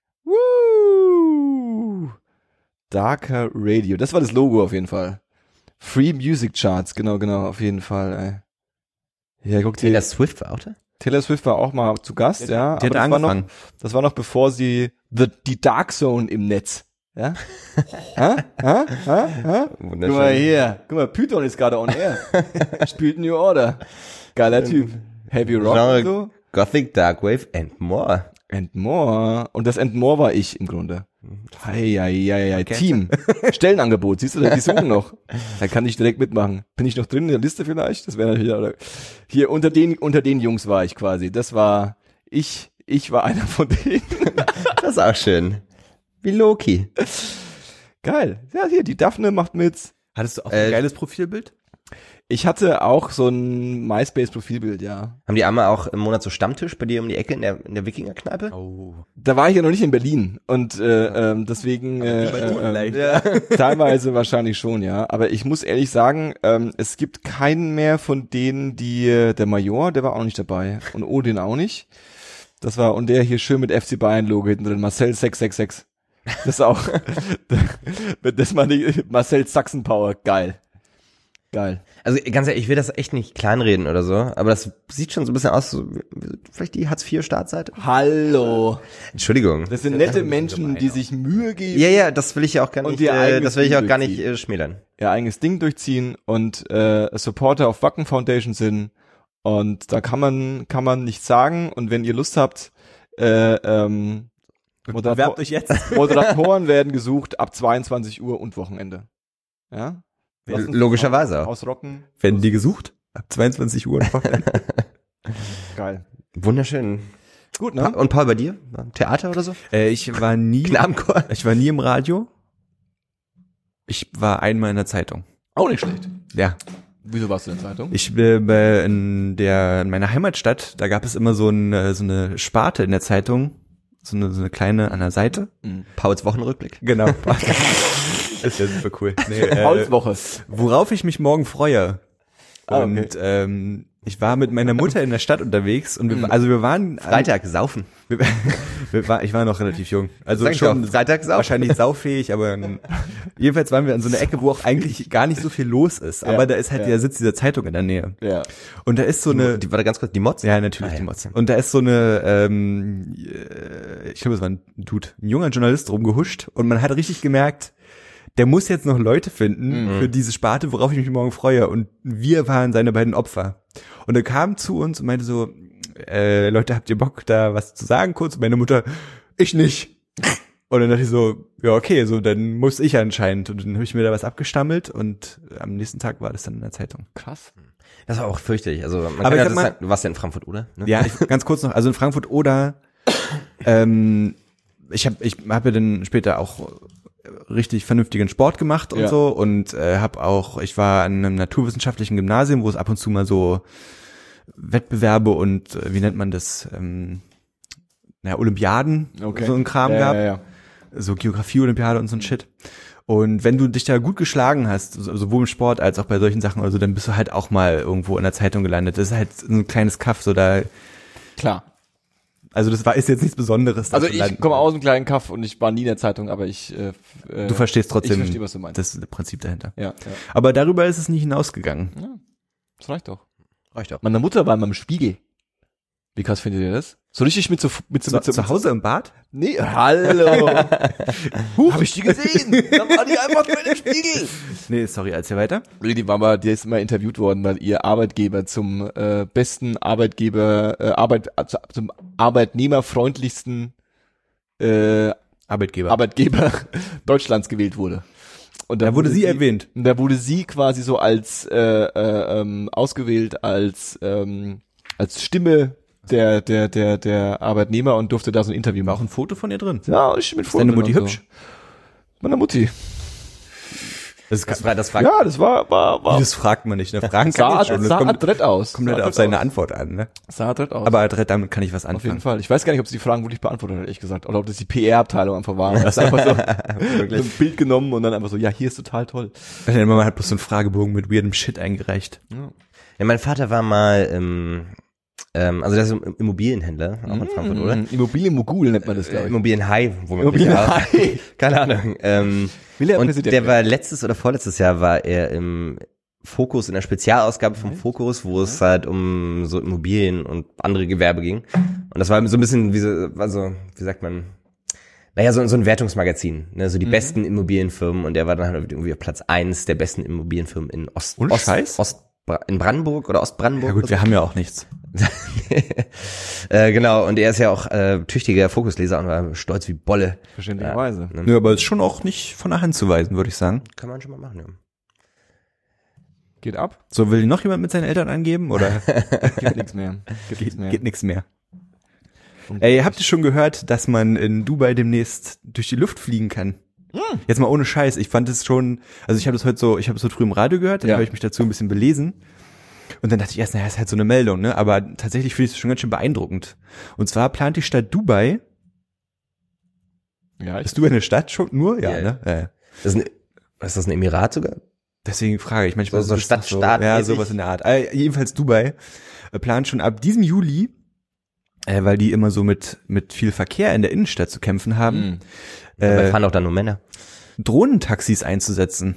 Darker Radio. Das war das Logo auf jeden Fall. Free Music Charts, genau, genau, auf jeden Fall, ey. Ja, guck dir, Taylor Swift war auch da? Taylor Swift war auch mal zu Gast, ja. die hat aber das war noch, das war noch bevor sie the, die Dark Zone im Netz, ja. ha? Ha? Ha? Ha? Guck mal hier. Guck mal, Python ist gerade on air. Spielt New Order. Geiler Typ. Heavy Rock Genre- so. Gothic, Darkwave and more. And more. Und das And more war ich im Grunde. Hei, hei, hei, hei. Team. Stellenangebot. Siehst du, die suchen noch. Da kann ich direkt mitmachen. Bin ich noch drin in der Liste vielleicht? Das wäre natürlich, oder, hier unter den, unter den Jungs war ich quasi. Das war, ich, ich war einer von denen. Das ist auch schön. Wie Loki. Geil. Ja, hier, die Daphne macht mit. Hattest du auch Äh, ein geiles Profilbild? Ich hatte auch so ein MySpace-Profilbild, ja. Haben die einmal auch im Monat so Stammtisch bei dir um die Ecke in der, in der Wikinger-Kneipe? Oh. Da war ich ja noch nicht in Berlin und äh, ähm, deswegen äh, äh, ja, teilweise wahrscheinlich schon, ja. Aber ich muss ehrlich sagen, ähm, es gibt keinen mehr von denen, die äh, der Major, der war auch nicht dabei und Odin auch nicht. Das war und der hier schön mit FC Bayern Logo hinten drin, Marcel 666. Das ist auch das die Marcel Sachsenpower, geil. Geil. Also ganz ehrlich, ich will das echt nicht kleinreden oder so, aber das sieht schon so ein bisschen aus, so, vielleicht die Hartz-IV-Startseite? Hallo. Entschuldigung. Das sind nette Menschen, die sich Mühe geben. Ja, ja, das will ich ja auch gar Und nicht, ihr äh, eigenes das will ich auch Ding gar nicht durchziehen. äh, schmälern. ihr eigenes Ding durchziehen und äh, Supporter auf Wacken Foundation sind. Und da kann man, kann man nichts sagen. Und wenn ihr Lust habt, äh, ähm, Moderator Bewerbt euch jetzt. Moderatoren werden gesucht ab 22 Uhr und Wochenende. Ja? Logischerweise. Ausrocken. Werden die gesucht? Ab 22 Uhr. Geil. Wunderschön. Gut, ne? Und Paul, bei dir? Theater oder so? äh, ich war nie, Knabenchor? ich war nie im Radio. Ich war einmal in der Zeitung. Auch nicht schlecht. Ja. Wieso warst du in der Zeitung? Ich äh, bei- in der in meiner Heimatstadt, da gab es immer so, ein, äh, so eine Sparte in der Zeitung, so eine, so eine kleine an der Seite. Pauls Wochenrückblick. Genau. ist ja super cool. Nee, äh, Paulswoche. worauf ich mich morgen freue. Ah, Und okay. ähm, ich war mit meiner Mutter in der Stadt unterwegs und wir, also wir waren Freitag, saufen. wir, wir war, ich war noch relativ jung. Also Sag schon Freitag saufen. wahrscheinlich saufähig, aber ähm, jedenfalls waren wir an so einer Ecke, wo auch eigentlich gar nicht so viel los ist. Aber Ja, da ist halt ja. der Sitz dieser Zeitung in der Nähe. Ja. Und da ist so eine Die, warte ganz kurz, die Mods? ja, natürlich Ah, die ja. Mods. Und da ist so eine, ähm, äh, ich glaube, es war ein Dude, ein junger Journalist rumgehuscht und man hat richtig gemerkt, der muss jetzt noch Leute finden Mhm. für diese Sparte, worauf ich mich morgen freue. Und wir waren seine beiden Opfer. Und er kam zu uns und meinte so, äh, Leute, habt ihr Bock, da was zu sagen kurz? Und meine Mutter, ich nicht. Und dann dachte ich so, ja, okay, so, dann muss ich anscheinend. Und dann habe ich mir da was abgestammelt und am nächsten Tag war das dann in der Zeitung. Krass. Das war auch fürchterlich. Also, man Aber kann ja mal- du warst ja in Frankfurt, oder? Ne? Ja, ich, ganz kurz noch, also in Frankfurt oder ähm, ich habe ich hab ja dann später auch richtig vernünftigen Sport gemacht und Ja. so und äh, habe auch ich war an einem naturwissenschaftlichen Gymnasium, wo es ab und zu mal so Wettbewerbe und äh, wie nennt man das ähm, naja, Olympiaden Okay. so ein Kram ja, gab Ja, so Geografie-Olympiade und so ein Shit. Und wenn du dich da gut geschlagen hast, so- sowohl im Sport als auch bei solchen Sachen, also dann bist du halt auch mal irgendwo in der Zeitung gelandet. Das ist halt so ein kleines Kaff, so da, Klar. Also das war ist jetzt nichts Besonderes. Also ich komme aus einem kleinen Kaff und ich war nie in der Zeitung, aber ich äh, äh, Du verstehst trotzdem. Ich verstehe, was du meinst. Das ist das Prinzip dahinter. ja, ja. Aber darüber ist es nie hinausgegangen. Das reicht doch. Reicht auch. Meine Mutter war in meinem Spiegel. Wie krass findet ihr das? So richtig mit so, mit so, Zu, mit so, zu Hause im Bad? Nee, hallo. Huch, hab ich die gesehen? Dann war die einfach mit im Spiegel. Nee, sorry, erzähl weiter. Die war mal, die ist mal interviewt worden, weil ihr Arbeitgeber zum äh, besten Arbeitgeber, äh, Arbeit, also zum arbeitnehmerfreundlichsten äh, Arbeitgeber. Arbeitgeber Deutschlands gewählt wurde. Und da wurde sie erwähnt. Und da wurde sie quasi so als äh, äh, ähm, ausgewählt als ähm, als Stimme der der der der Arbeitnehmer und durfte da so ein Interview War auch machen. ein Foto von ihr drin. Ja, ich mit Ist deine Mutti hübsch? So. Meine Mutti. Das, Das, fra- das fragt Ja, das war war war das fragt man nicht. Ne? Fragen kann sah, ich schon. Das sah kommt, adrett aus. kommt halt Sah auf seine aus. Antwort an. Ne? Sah adrett aus. Aber adrett, damit kann ich was auf jeden anfangen. Fall. Ich weiß gar nicht, ob sie die Fragen wirklich beantwortet hat, ehrlich gesagt. Oder ob das die PR-Abteilung einfach war. Das ist einfach so, so ein Bild genommen und dann einfach so, ja, hier ist total toll. Meine Mama hat bloß so einen Fragebogen mit weirdem Shit eingereicht. Ja, mein Vater war mal, ähm, ähm, also der ist ein Immobilienhändler, auch in Frankfurt, oder? Mhm. Immobilienmogul nennt man das, glaube ich. Immobilienhai, womit Immobilienhai. Keine Ahnung. Ähm, Will und Präsident der war letztes oder vorletztes Jahr war er im Fokus, in der Spezialausgabe vom Fokus, wo es halt um so Immobilien und andere Gewerbe ging. Und das war so ein bisschen wie so, also, wie sagt man, naja, so, so ein Wertungsmagazin, ne, so die besten Immobilienfirmen und der war dann halt irgendwie auf Platz eins der besten Immobilienfirmen in Ost, Ost? Ost, in Brandenburg oder Ostbrandenburg. Ja gut, wir haben ja auch nichts. äh, genau, und er ist ja auch äh, tüchtiger Fokusleser und war stolz wie Bolle. Verständlicherweise. ne? Nö, aber ist schon auch nicht von der Hand zu weisen, würde ich sagen. Kann man schon mal machen, ja. Geht ab, So, will noch jemand mit seinen Eltern angeben oder gibt nichts mehr. Gibt nichts mehr. geht nichts mehr? Ey, habt ihr schon gehört, dass man in Dubai demnächst durch die Luft fliegen kann? Jetzt mal ohne Scheiß. Ich fand es schon, also ich habe das heute so, ich habe es so früh im Radio gehört, dann Ja. habe ich mich dazu ein bisschen belesen. Und dann dachte ich erst, naja, ist halt so eine Meldung, ne? Aber tatsächlich finde ich es schon ganz schön beeindruckend. Und zwar plant die Stadt Dubai, Ja, ich, ist Dubai eine Stadt schon nur? Ja, Ja, ne? Ja, ja. Das ist, ein, ist das ein Emirat sogar? Deswegen frage ich manchmal So- so ist das Stadt-Staat Ja, sowas in der Art. Äh, jedenfalls Dubai äh, plant schon ab diesem Juli, äh, weil die immer so mit mit viel Verkehr in der Innenstadt zu kämpfen haben, Mhm. Äh, fahren auch dann nur Männer. Drohnentaxis einzusetzen.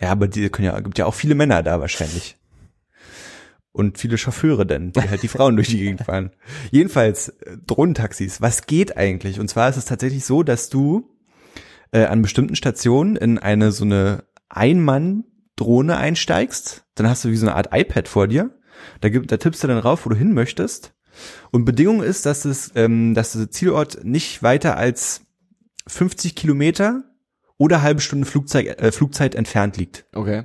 Ja, aber die können ja gibt ja auch viele Männer da wahrscheinlich. Und viele Chauffeure denn, die halt die Frauen durch die Gegend fahren. Jedenfalls äh, Drohnentaxis. Was geht eigentlich? Und zwar ist es tatsächlich so, dass du äh, an bestimmten Stationen in eine so eine Ein-Mann-Drohne einsteigst. Dann hast du wie so eine Art iPad vor dir. Da, gibt, da tippst du dann rauf, wo du hin möchtest. Und Bedingung ist, dass es, ähm, dass der Zielort nicht weiter als 50 Kilometer oder halbe Stunde Flugzeit, äh, Flugzeit entfernt liegt. okay.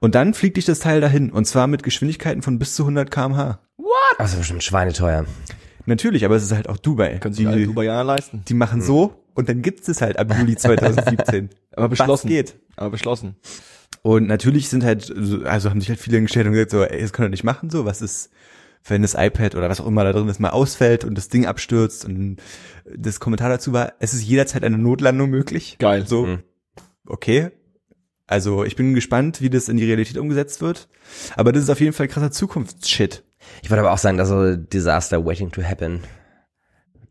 Und dann fliegt dich das Teil dahin. Und zwar mit Geschwindigkeiten von bis zu 100 kmh. Das ist bestimmt schweineteuer. Natürlich, aber es ist halt auch Dubai. Können sich alle die, Dubaianer leisten. die machen so und dann gibt's es halt ab Juli 2017. Aber beschlossen. Was geht? Aber beschlossen. Und natürlich sind halt, so- also haben sich halt viele hingestellt und gesagt so, ey, das können wir nicht machen, so, was ist, wenn das iPad oder was auch immer da drin ist, mal ausfällt und das Ding abstürzt und das Kommentar dazu war, es ist jederzeit eine Notlandung möglich. Geil. So, Mhm. Okay. Also ich bin gespannt, wie das in die Realität umgesetzt wird. Aber das ist auf jeden Fall krasser Zukunftsshit. Ich würde aber auch sagen, dass so Disaster waiting to happen.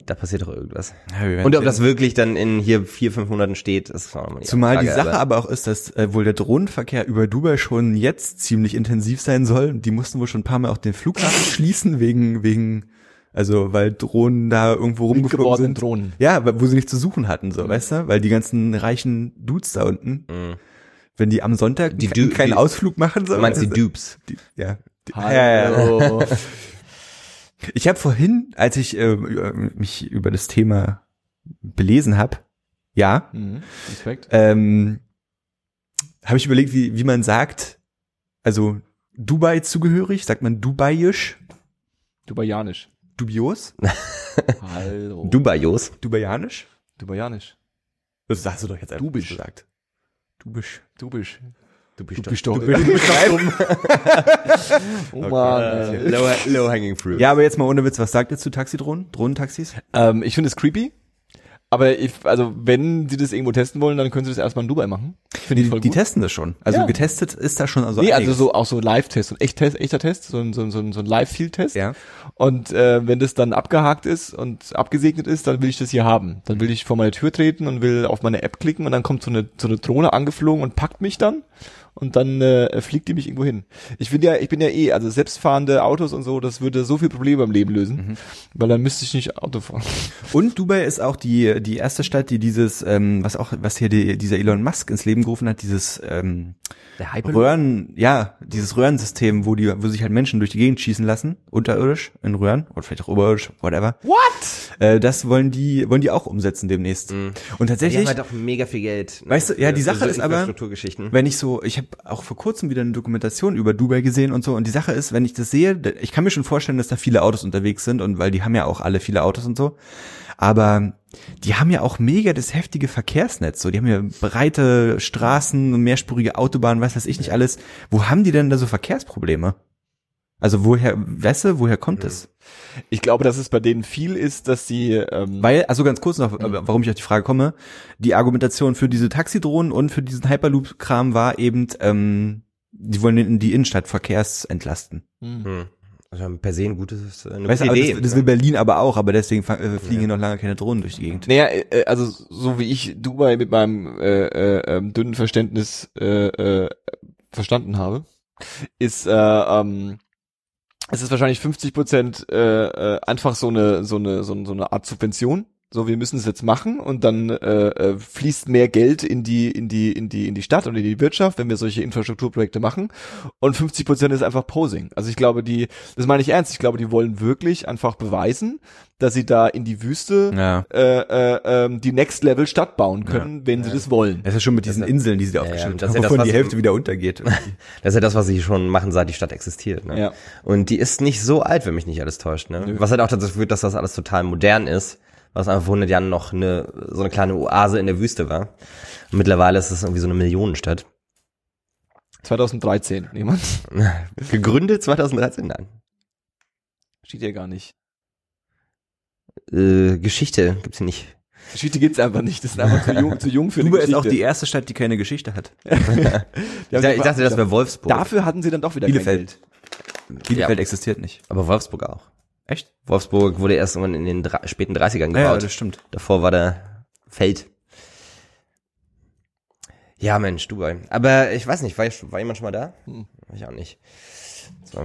Da passiert doch irgendwas. Ja, Und ob das wirklich dann in hier vier, fünf Monaten steht, ist auch nochmal die Zumal Frage, die Sache aber- aber auch ist, dass äh, wohl der Drohnenverkehr über Dubai schon jetzt ziemlich intensiv sein soll. Die mussten wohl schon ein paar Mal auch den Flughafen schließen wegen wegen also weil Drohnen da irgendwo rumgeflogen sind. Drohnen. Ja, wo sie nichts zu suchen hatten, so, weißt du? Weil die ganzen reichen Dudes da unten, Mhm. wenn die am Sonntag Die keinen Du- keinen die- Ausflug machen, so. Du meinst die du? Dupes. Die, ja. Die, ja, ja, ja. Hallo. Ich habe vorhin, als ich äh, mich über das Thema belesen habe, ja, mhm. Ähm, habe ich überlegt, wie, wie man sagt, also Dubai zugehörig, sagt man Dubaiisch, Dubaianisch. Dubios, Hallo. Dubaios. Dubaianisch? Dubaianisch. Das sagst du doch jetzt einfach Dubisch. gesagt. Dubisch. Du bist. Du bist Du bist doch. Du bist Oh Mann. Okay. ey. low, low hanging fruit. Ja, aber jetzt mal ohne Witz, was sagt ihr zu Taxidrohnen? Drohnentaxis? Ähm, ich finde es creepy. Aber ich, also wenn sie das irgendwo testen wollen, dann können sie das erstmal in Dubai machen. Finde ich Die, voll die gut. testen das schon. Also Ja. getestet ist da schon also nee, also so auch so Live-Test und echt -Test, echter Test, so ein, so ein, so ein, so ein Live-Field-Test. Ja. Und äh, wenn das dann abgehakt ist und abgesegnet ist, dann will ich das hier haben. Dann will ich vor meine Tür treten und will auf meine App klicken und dann kommt so eine so eine Drohne angeflogen und packt mich dann und dann äh, fliegt die mich irgendwo hin. Ich bin ja, ich bin ja eh, also selbstfahrende Autos und so, das würde so viel Probleme im Leben lösen, Mhm. weil dann müsste ich nicht Auto fahren. Und Dubai ist auch die die erste Stadt, die dieses ähm, was auch was hier die, dieser Elon Musk ins Leben gerufen hat, dieses ähm? Röhren, ja, dieses Röhrensystem, wo die wo sich halt Menschen durch die Gegend schießen lassen, unterirdisch in Röhren oder vielleicht auch oberirdisch, whatever. What? Äh, das wollen die wollen die auch umsetzen demnächst. Und Die haben tatsächlich halt auch mega viel Geld. ne, Weißt du, ja, die Sache so ist aber- wenn ich so, ich habe auch vor kurzem wieder eine Dokumentation über Dubai gesehen und so und die Sache ist, wenn ich das sehe, ich kann mir schon vorstellen, dass da viele Autos unterwegs sind und weil die haben ja auch alle viele Autos und so, aber die haben ja auch mega das heftige Verkehrsnetz, so die haben ja breite Straßen, mehrspurige Autobahnen, was weiß ich nicht alles. Wo haben die denn da so Verkehrsprobleme? Also woher, weißt du, woher kommt es? Ich glaube, dass es bei denen viel ist, dass sie ähm, Weil, also ganz kurz noch, äh, warum ich auf die Frage komme, die Argumentation für diese Taxidrohnen und für diesen Hyperloop-Kram war eben, ähm, die wollen in die Innenstadt verkehrsentlasten. hm. Hm. Also per se ein gutes, äh, eine Weißt du, gute aber Idee. das, das will Berlin aber auch, aber deswegen äh, fliegen hier noch lange keine Drohnen durch die Gegend. Naja, äh, also so wie ich Dubai mit meinem äh, äh, ähm, dünnen Verständnis äh, äh, verstanden habe, ist äh, ähm, es ist wahrscheinlich 50 Prozent äh, äh, einfach so eine so eine so, eine- so eine Art Subvention. So, wir müssen es jetzt machen und dann äh, äh, fließt mehr Geld in die in die in die in die Stadt und in die Wirtschaft, wenn wir solche Infrastrukturprojekte machen. Und 50 Prozent ist einfach Posing. Also ich glaube, die, das meine ich ernst. Ich glaube, die wollen wirklich einfach beweisen, dass sie da in die Wüste Ja. äh, äh, ähm, die Next Level Stadt bauen können, wenn sie das wollen. Das ist schon mit diesen Das- Inseln, die sie da ja, aufgestellt haben, ja wovon die Hälfte wieder untergeht. Das ist ja das, was sie schon machen, seit die Stadt existiert. Ne? Ja. Und die ist nicht so alt, wenn mich nicht alles täuscht. Ne? Was halt auch dazu führt, dass das alles total modern ist, was einfach vor 100 Jahren noch eine, so eine kleine Oase in der Wüste war. Und mittlerweile ist es irgendwie so eine Millionenstadt. 2013, jemand? Gegründet 2013? Nein. Steht ja gar nicht. Äh, Geschichte gibt's hier nicht. Geschichte gibt's einfach nicht. Das ist einfach zu jung, zu jung für eine Dubai ist auch die erste Stadt, die keine Geschichte hat. Ich, dachte- ich einfach- dachte, das wäre Wolfsburg. Dafür hatten sie dann doch wieder kein Bielefeld. Geld. Bielefeld Ja. existiert nicht. Aber Wolfsburg auch. Echt? Wolfsburg wurde erst irgendwann in den späten 30ern Ja, ja, gebaut. das stimmt. Davor war der Feld. Ja, Mensch, Dubai. Aber ich weiß nicht, war, war jemand schon mal da? Hm. Ich auch nicht.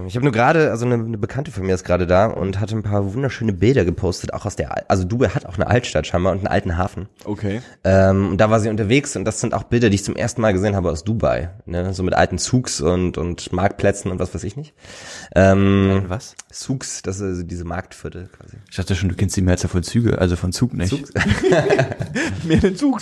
Ich habe nur gerade, also eine, eine Bekannte von mir ist gerade da und hatte ein paar wunderschöne Bilder gepostet, auch aus der, Al- also Dubai hat auch eine Altstadt scheinbar und einen alten Hafen. Okay. Ähm, und da war sie unterwegs und das sind auch Bilder, die ich zum ersten Mal gesehen habe aus Dubai. Ne? So mit alten Zugs und, und Marktplätzen und was weiß ich nicht. Ähm, Was? Zugs, das ist diese Marktviertel quasi. Ich dachte schon, du kennst die Mehrzahl von Züge, also von Zug nicht. Zugs. Mehr den Zug.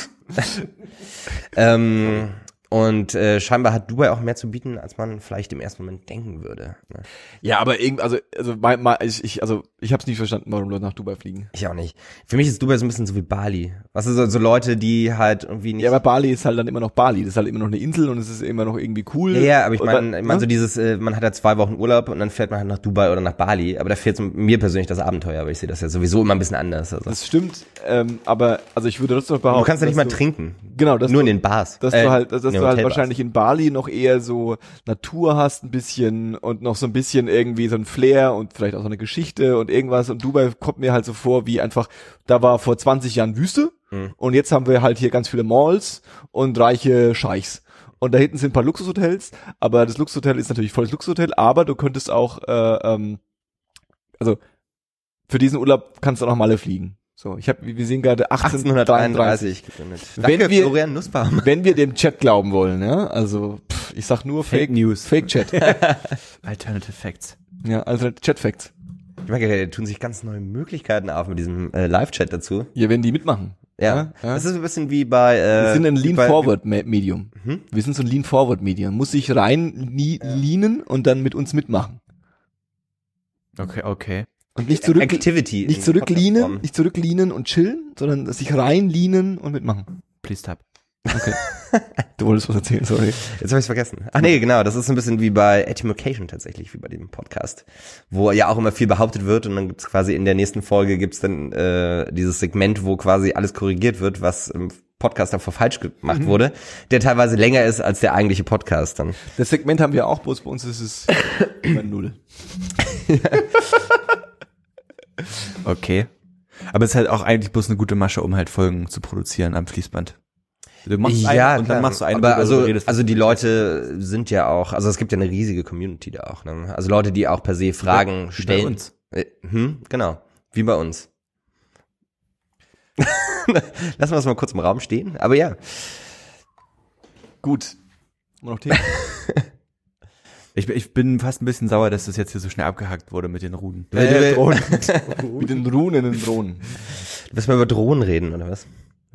Ähm, und äh, scheinbar hat Dubai auch mehr zu bieten, als man vielleicht im ersten Moment denken würde. Ne? Ja, aber irgend, also, also, mein, mein, ich, ich, also, ich hab's nicht verstanden, warum Leute nach Dubai fliegen. Ich auch nicht. Für mich ist Dubai so ein bisschen so wie Bali. Was ist so, so Leute, die halt irgendwie nicht. Ja, aber Bali ist halt dann immer noch Bali. Das ist halt immer noch eine Insel und es ist immer noch irgendwie cool. ja, ja, aber ich meine, ich mein, so ne? dieses, äh, man hat ja zwei Wochen Urlaub und dann fährt man halt nach Dubai oder nach Bali. Aber da fehlt so mir persönlich das Abenteuer, aber ich sehe das ja sowieso immer ein bisschen anders. Also. Das stimmt, ähm, aber, also ich würde trotzdem behaupten. Du kannst ja nicht mal du- trinken. Genau, dass Nur du, in den Bars. dass Äh, du halt, dass, dass du halt wahrscheinlich in Bali noch eher so Natur hast ein bisschen und noch so ein bisschen irgendwie so ein Flair und vielleicht auch so eine Geschichte und irgendwas und Dubai kommt mir halt so vor wie einfach, da war vor 20 Jahren Wüste Mhm. und jetzt haben wir halt hier ganz viele Malls und reiche Scheichs. Und da hinten sind ein paar Luxushotels, aber das Luxushotel ist natürlich volles Luxushotel, aber du könntest auch, äh, ähm, also für diesen Urlaub kannst du auch nach Malle fliegen. So, ich habe, wir sehen gerade 1833. 1833 gegründet. Wenn Danke, wir- Florian Nussbaum. Wenn wir dem Chat glauben wollen, ja, also pff, ich sag nur Fake, Fake News. Fake Chat. Alternative Facts. ja, also Chat Facts. Ich merke, da tun sich ganz neue Möglichkeiten auf mit diesem äh, Live-Chat dazu. Ja, wenn die mitmachen. Ja. Ja, ja. Das ist ein bisschen wie bei. Äh, Wir sind ein Lean Forward Me- Medium. Hm? Wir sind so ein Lean Forward Medium. Muss sich rein nie, leanen und dann mit uns mitmachen. Okay, okay. Und nicht zurück, Activity. nicht zurücklehnen, nicht zurücklehnen und chillen, sondern sich reinlehnen und mitmachen. Please tap. Du wolltest was erzählen, sorry. Jetzt habe ich vergessen. Ach nee, genau. Das ist ein bisschen wie bei Etymolocation tatsächlich, wie bei dem Podcast, wo ja auch immer viel behauptet wird und dann gibt's quasi in der nächsten Folge gibt's dann äh, dieses Segment, wo quasi alles korrigiert wird, was im Podcast davor falsch gemacht Mhm. wurde, der teilweise länger ist als der eigentliche Podcast dann. Das Segment haben wir auch, bloß bei uns ist es immer null. Okay. Aber es ist halt auch eigentlich bloß eine gute Masche, um halt Folgen zu produzieren am Fließband. Du machst ja, eine und klar. dann machst du eine, Aber also, also die Leute sind ja auch, also es gibt ja eine riesige Community da auch. Ne? Also Leute, die auch per se Fragen Wie bei stellen. uns. Äh, Hm, genau, wie bei uns. Lassen wir es mal kurz im Raum stehen. Aber ja, Gut. Noch Themen? Ich, bin- ich bin fast ein bisschen sauer, dass das jetzt hier so schnell abgehackt wurde mit den Ruden. Äh, Drohnen. Mit den Runen in den Drohnen. du wirst mal über Drohnen reden, oder was?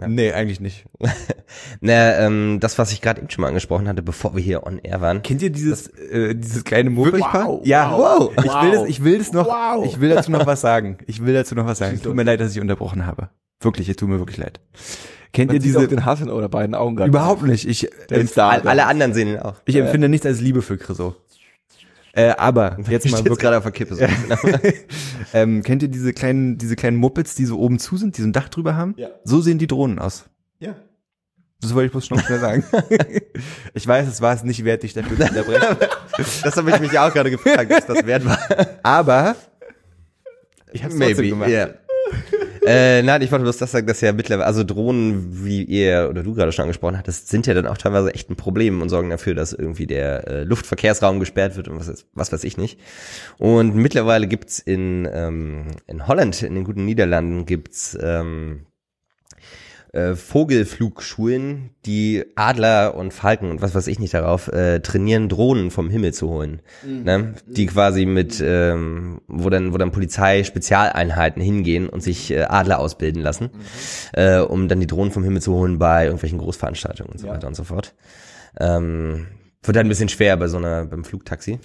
Nee, eigentlich nicht. Na, ähm, das, was ich gerade eben schon mal angesprochen hatte, bevor wir hier on air waren. Kennt ihr dieses, äh, dieses kleine Mopedpaar? Wow, ja, wow, ich will das, ich will das noch, Wow. ich will dazu noch was sagen. Ich will dazu noch was sagen. Tut mir leid, dass ich unterbrochen habe. Wirklich, es tut mir wirklich leid. Kennt Man ihr diese, auch den Hass in euren beiden Augen gerade. überhaupt nicht. Ich, äh, alle anderen sehen ihn auch. ich empfinde nichts als Liebe für Chriso. Äh, aber jetzt Ich mal wirklich. gerade auf der Kippe. So. ähm, kennt ihr diese kleinen, diese kleinen Mopeds, die so oben zu sind, die so ein Dach drüber haben? Ja. So sehen die Drohnen aus. Ja. Das wollte ich bloß schon schnell sagen. ich weiß, es war es nicht wert, dich dafür zu unterbrechen. Das habe ich mich auch gerade gefragt, was das wert war. Aber ich habe es trotzdem gemacht. ja. Äh, nein, ich wollte bloß das sagen, dass ja mittlerweile, also Drohnen, wie ihr oder du gerade schon angesprochen hattest, sind ja dann auch teilweise echt ein Problem und sorgen dafür, dass irgendwie der äh, Luftverkehrsraum gesperrt wird und was, was weiß ich nicht. Und mittlerweile gibt's in, ähm, in Holland, in den guten Niederlanden, gibt's ähm, äh, Vogelflugschulen, die Adler und Falken und was weiß ich nicht darauf äh, trainieren, Drohnen vom Himmel zu holen. Ne? Die quasi mit, ähm, wo dann, wo dann Polizei-Spezialeinheiten hingehen und sich äh, Adler ausbilden lassen, äh, um dann die Drohnen vom Himmel zu holen bei irgendwelchen Großveranstaltungen und so Ja. weiter und so fort. Ähm, wird dann ein bisschen schwer bei so einer, beim Flugtaxi.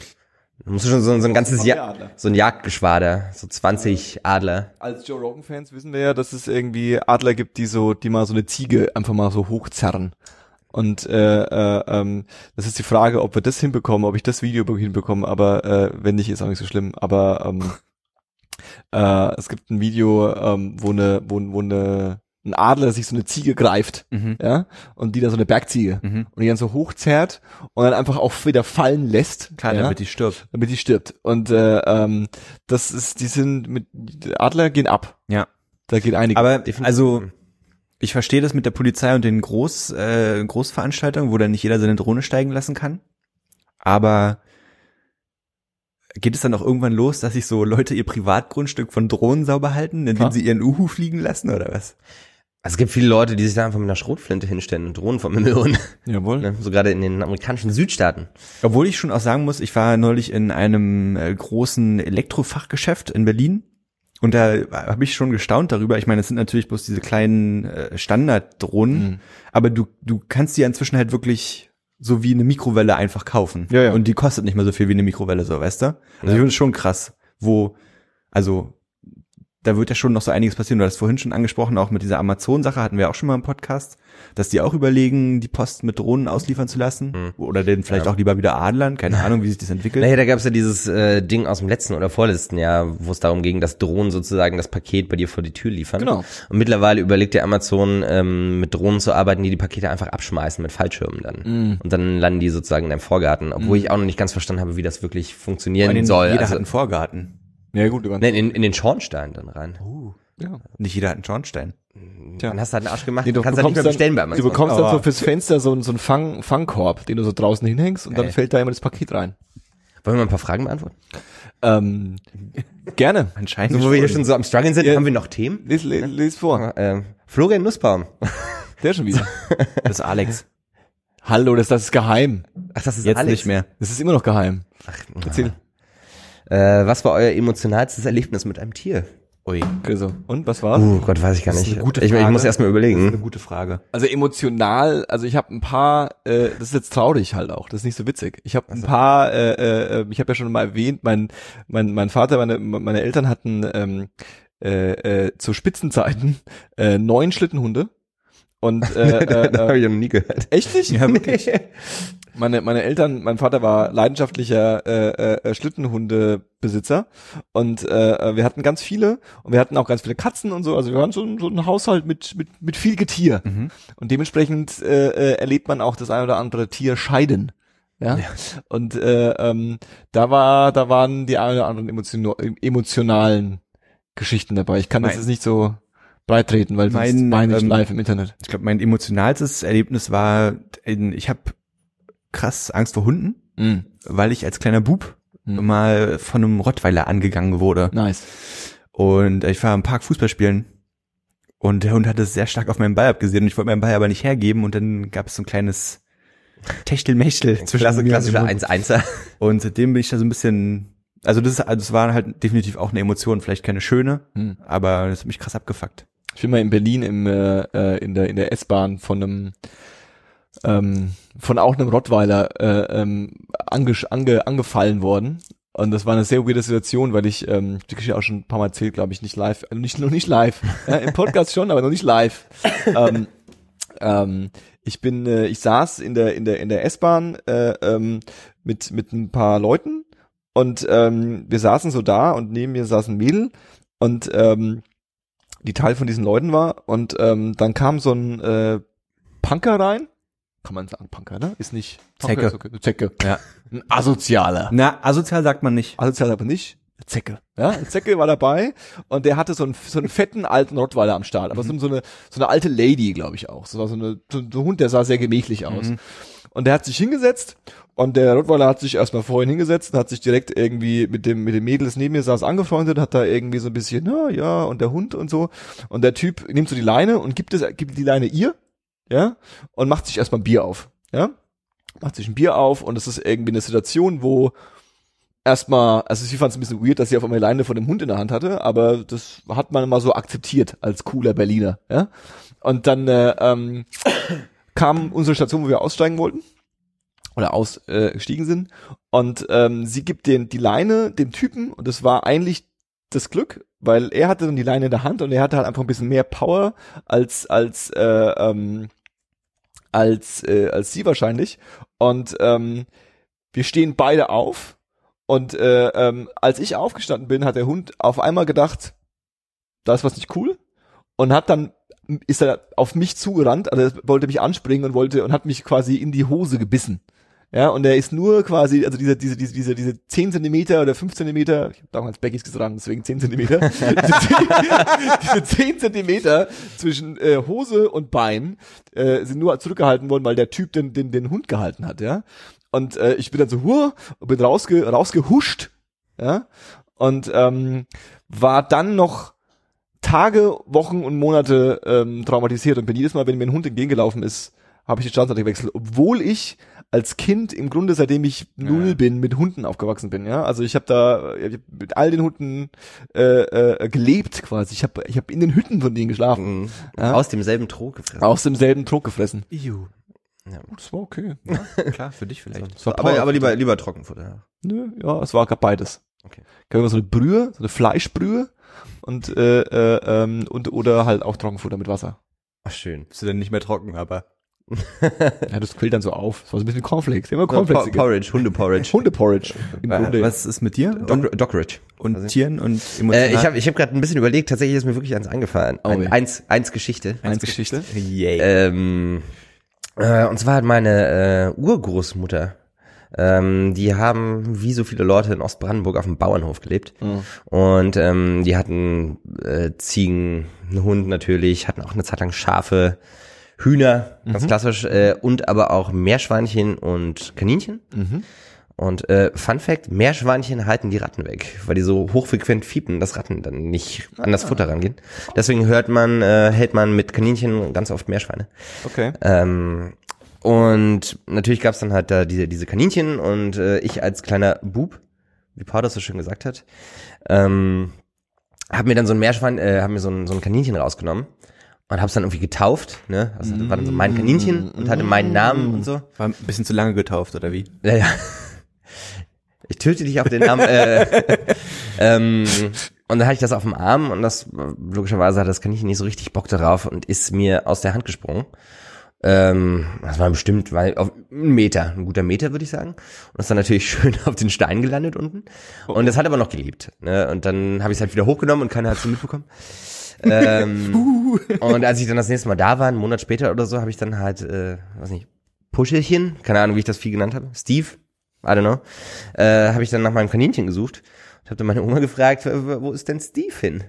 Da musst du schon so, so ein ganzes ja so ein Jagdgeschwader, so 20 Adler. Als Joe Rogan-Fans wissen wir ja, dass es irgendwie Adler gibt, die so, die mal so eine Ziege einfach mal so hochzerren. Und äh, äh, ähm, das ist die Frage, ob wir das hinbekommen, ob ich das Video hinbekomme, aber äh, wenn nicht, ist auch nicht so schlimm. Aber ähm, äh, es gibt ein Video, ähm, wo eine, wo, wo eine ein Adler sich so eine Ziege greift, Mhm. ja, und die dann so eine Bergziege Mhm. und die dann so hochzerrt und dann einfach auch wieder fallen lässt, Klar, ja, damit die stirbt. damit die stirbt. Und äh, ähm, das ist, die sind mit die Adler gehen ab. Ja. Da geht einiges. Aber Definitiv. also ich verstehe das mit der Polizei und den Groß, äh, Großveranstaltungen, wo dann nicht jeder seine Drohne steigen lassen kann. Aber geht es dann auch irgendwann los, dass sich so Leute ihr Privatgrundstück von Drohnen sauber halten, indem Klar. sie ihren Uhu fliegen lassen oder was? Also es gibt viele Leute, die sich da einfach mit einer Schrotflinte hinstellen und Drohnen vom Himmel holen. Jawohl. Ne? So gerade in den amerikanischen Südstaaten. Obwohl ich schon auch sagen muss, ich war neulich in einem äh, großen Elektrofachgeschäft in Berlin und da habe ich schon gestaunt darüber. Ich meine, es sind natürlich bloß diese kleinen äh, Standarddrohnen, Mhm. aber du du kannst die ja inzwischen halt wirklich so wie eine Mikrowelle einfach kaufen. Ja, ja. Und die kostet nicht mehr so viel wie eine Mikrowelle, so weißt du? Also Ja. ich finde es schon krass, wo also da wird ja schon noch so einiges passieren. Du hast vorhin schon angesprochen, auch mit dieser Amazon-Sache hatten wir auch schon mal im Podcast, dass die auch überlegen, die Post mit Drohnen ausliefern zu lassen. Hm. Oder den vielleicht auch lieber wieder Adlern. Keine Ahnung, wie sich das entwickelt. Naja, da gab es ja dieses äh, Ding aus dem letzten oder vorletzten Jahr, wo es darum ging, dass Drohnen sozusagen das Paket bei dir vor die Tür liefern. Genau. Und mittlerweile überlegt der Amazon, ähm, mit Drohnen zu arbeiten, die die Pakete einfach abschmeißen mit Fallschirmen dann. Mhm. Und dann landen die sozusagen in deinem Vorgarten, obwohl ich auch noch nicht ganz verstanden habe, wie das wirklich funktionieren soll. Jeder Also, hat einen Vorgarten. Ja gut, du kannst, nein, in, in den Schornstein dann rein. ja. Nicht jeder hat einen Schornstein. Tja. Dann hast du halt einen Arsch gemacht, Nee, du kannst halt nicht mehr bestellen bei dann, Amazon. Du bekommst dann so fürs Fenster so, einen- so einen Fang, Fangkorb, den du so draußen hinhängst und dann Geil. fällt da immer das Paket rein. Wollen wir mal ein paar Fragen beantworten? Ähm, gerne. Anscheinend. So, wo wir hier schon so am Struggeln sind, Ja. haben wir noch Themen? Les, les, les vor. Ähm, Florian Nussbaum. Der schon wieder. Das ist Alex. Hallo, das, das ist geheim. Ach, das ist Jetzt Alex. nicht mehr. Das ist immer noch geheim. Ach, Erzähl. Äh, was war euer emotionalstes Erlebnis mit einem Tier? Ui. Also, und was war's? Uh, Gott, weiß ich gar Das ist nicht. eine gute ich, ich muss erst mal Das ist eine überlegen. gute Frage. Also emotional, also ich habe ein paar, äh, das ist jetzt traurig halt auch, das ist nicht so witzig. Ich habe ein paar, äh, äh, ich habe ja schon mal erwähnt, mein mein mein Vater, meine meine Eltern hatten ähm, äh, äh, zu Spitzenzeiten äh, neun Schlittenhunde und äh, äh, da habe äh, ich noch nie gehört. echt nicht? Ja, wirklich. Meine meine Eltern, mein Vater war leidenschaftlicher äh, äh, Schlittenhundebesitzer und äh, wir hatten ganz viele und wir hatten auch ganz viele Katzen und so, also wir waren so, ein- so ein Haushalt mit mit mit viel Getier. Mhm. Und dementsprechend äh, äh, erlebt man auch das ein oder andere Tier scheiden. Ja. Und äh, ähm, da war, da waren die ein oder anderen emotion emotionalen Geschichten dabei. Ich kann das Mein- jetzt nicht so breitreten, weil sonst Mein, meine ich ähm, live im Internet. Ich glaube, mein emotionalstes Erlebnis war, in, ich habe krass Angst vor Hunden, Mm, weil ich als kleiner Bub Hm. mal von einem Rottweiler angegangen wurde. nice. Und ich war im Park Fußball spielen und der Hund hatte es sehr stark auf meinen Ball abgesehen und ich wollte meinen Ball aber nicht hergeben und dann gab es so ein kleines Techtelmechtel zwischen Klasse, klassischer dem Hund. 1-1er. Und seitdem bin ich da so ein bisschen, also das, ist, also das war halt definitiv auch eine Emotion, vielleicht keine schöne, Hm. aber das hat mich krass abgefuckt. Ich bin mal in Berlin im, äh, äh, in der in der S-Bahn von einem ähm, von auch einem Rottweiler äh, ähm, ange, ange, angefallen worden. Und das war eine sehr weirde Situation, weil ich, ähm, die Geschichte auch schon ein paar Mal erzählt, glaube ich, nicht live, also nicht, noch nicht live. ja, Im Podcast schon, aber noch nicht live. ähm, ähm, ich bin, äh, ich saß in der, in der, in der S-Bahn äh, ähm, mit, mit ein paar Leuten und ähm, wir saßen so da und neben mir saß ein Mädel und ähm, die Teil von diesen Leuten war und ähm, dann kam so ein äh, Punker rein. Kann man sagen, Punker, ne? Ist nicht Punker Zecke. Ist okay. Zecke. Ja. Ein Asozialer. Na, asozial sagt man nicht. Asozial aber nicht. Zecke. Ja, Zecke war dabei und der hatte so einen, so einen fetten alten Rottweiler am Start, aber so, so eine so eine alte Lady, glaube ich auch. So war so eine so ein Hund, der sah sehr gemächlich aus. Und der hat sich hingesetzt und der Rottweiler hat sich erstmal vorhin hingesetzt und hat sich direkt irgendwie mit dem mit dem Mädel, das neben mir saß, angefreundet, hat da irgendwie so ein bisschen, na ja, und der Hund und so. Und der Typ nimmt so die Leine und gibt es gibt die Leine ihr, ja, und macht sich erstmal ein Bier auf, ja. Macht sich ein Bier auf und es ist irgendwie eine Situation, wo erstmal, also sie fand es ein bisschen weird, dass sie auf einmal Leine von dem Hund in der Hand hatte, aber das hat man mal so akzeptiert als cooler Berliner, ja. Und dann äh, ähm, kam unsere Station, wo wir aussteigen wollten oder ausgestiegen äh, sind und ähm, sie gibt den die Leine dem Typen und das war eigentlich das Glück, weil er hatte dann die Leine in der Hand und er hatte halt einfach ein bisschen mehr Power als als äh, ähm, als äh, als sie wahrscheinlich und ähm, wir stehen beide auf und äh, ähm, als ich aufgestanden bin, hat der Hund auf einmal gedacht, da ist was nicht cool und hat dann ist er auf mich zugerannt, also wollte mich anspringen und wollte und hat mich quasi in die Hose gebissen. Ja, und er ist nur quasi, also diese, diese, diese, diese, diese 10 Zentimeter oder 5 Zentimeter, ich habe damals Beckys gesagt, deswegen 10 Zentimeter, diese 10, diese 10 Zentimeter zwischen äh, Hose und Bein äh, sind nur zurückgehalten worden, weil der Typ den, den, den Hund gehalten hat, ja. Und äh, ich bin dann so, hur, und bin rausge, rausgehuscht, ja, und ähm, war dann noch Tage, Wochen und Monate ähm, traumatisiert und bin jedes Mal, wenn mir ein Hund entgegengelaufen ist, habe ich die Straßenseite gewechselt, obwohl ich als Kind im Grunde, seitdem ich null Ja. bin, mit Hunden aufgewachsen bin. Ja, also ich habe da ich hab mit all den Hunden äh, äh, gelebt quasi. Ich habe ich hab in den Hütten von denen geschlafen, Mhm. Ja. Aus demselben Trog gefressen. aus demselben Trog gefressen. Iu. Das war okay. Klar, für dich vielleicht. War aber, aber lieber, lieber Trockenfutter. Nö, ja, es war beides. Okay. Kann man so eine Brühe, so eine Fleischbrühe und äh, äh, ähm, und oder halt auch Trockenfutter mit Wasser. Ach, schön. Bist du dann nicht mehr trocken, aber. Ja, das quillt dann so auf. Das war so ein bisschen Cornflakes. Immer Cornflakes. Por Porridge, Hundeporridge. Hundeporridge. Im Grunde. Was ist mit dir? Doc Dockeridge. und Also- Tieren und emotional? Äh, ich habe ich hab gerade ein bisschen überlegt, tatsächlich ist mir wirklich eins angefallen. Oh, Ein, eins, eins Geschichte. Eins Geschichte. Yay. Ähm, äh, und zwar hat meine äh, Urgroßmutter, ähm, die haben wie so viele Leute in Ostbrandenburg auf dem Bauernhof gelebt. Und ähm, die hatten äh, Ziegen, einen Hund natürlich, hatten auch eine Zeit lang Schafe, Hühner, ganz klassisch, äh, und aber auch Meerschweinchen und Kaninchen. Und äh, Fun Fact, Meerschweinchen halten die Ratten weg, weil die so hochfrequent fiepen, dass Ratten dann nicht an das Futter rangehen. Deswegen hört man, äh, hält man mit Kaninchen ganz oft Meerschweine. Okay. Ähm, und natürlich gab's dann halt da diese, diese Kaninchen und äh, ich als kleiner Bub, wie Paul das so schön gesagt hat, ähm, hab mir dann so ein Meerschwein, äh, hab mir so ein, so ein Kaninchen rausgenommen und hab's dann irgendwie getauft, ne? Also das war dann so mein Kaninchen und hatte meinen Namen und so. War ein bisschen zu lange getauft, oder wie? Ja, ja. Ich töte dich auf den Namen. Äh, ähm, und dann hatte ich das auf dem Arm und das logischerweise hat das Kaninchen nicht so richtig Bock darauf und ist mir aus der Hand gesprungen. Ähm, das war bestimmt weil auf einen Meter, ein guter Meter würde ich sagen. Und ist dann natürlich schön auf den Stein gelandet unten. Und das hat aber noch geliebt. Ne? Und dann habe ich es halt wieder hochgenommen und keiner hat es mitbekommen. Ähm, und als ich dann das nächste Mal da war, einen Monat später oder so, habe ich dann halt, äh, weiß nicht, Puschelchen, keine Ahnung, wie ich das Vieh genannt habe, Steve, I don't know, äh, habe ich dann nach meinem Kaninchen gesucht und habe dann meine Oma gefragt, wo ist denn Steve hin?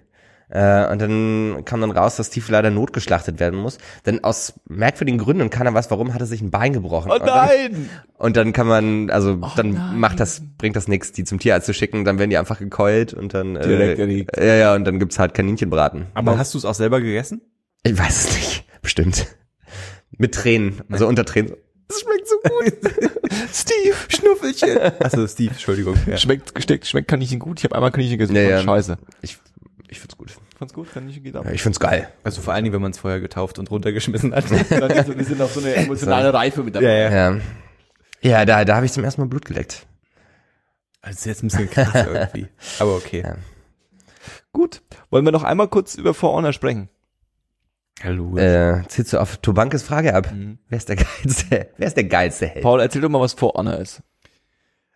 Äh, und dann kam dann raus, dass Steve leider notgeschlachtet werden muss. Denn aus merkwürdigen Gründen und keiner weiß warum, hat er sich ein Bein gebrochen. Oh Und dann, nein! und dann kann man, also dann nein. macht das, bringt das nichts, die zum Tierarzt zu schicken, dann werden die einfach gekeult und dann Direkt äh, erlegt. ja, ja, und dann gibt's halt Kaninchenbraten. Aber hast du es auch selber gegessen? Ich weiß es nicht. Bestimmt. Mit Tränen. Also unter Tränen. Das schmeckt so gut. Steve, Schnuffelchen. Achso, Steve, Entschuldigung. Ja. Schmeckt gesteckt, schmeckt Kaninchen gut. Ich habe einmal Kaninchen gegessen. Ja, ja. Scheiße. Ich, ich find's gut. Fand's gut, Kaninchen geht ab. Ja, ich find's geil. Also vor allen Dingen, wenn man es vorher getauft und runtergeschmissen hat. Wir sind auf so eine emotionale Reife mit dabei. ja, ja. Ja. Ja, da, da habe ich zum ersten Mal Blut geleckt. Also ist jetzt ein bisschen krass irgendwie. Aber okay. Ja. Gut. Wollen wir noch einmal kurz über For Honor sprechen? Hallo. Äh, ziehst du auf Tobankes Frage ab? Mhm. Wer ist der geilste, wer ist der geilste Held? Paul, erzähl doch mal, was For Honor ist.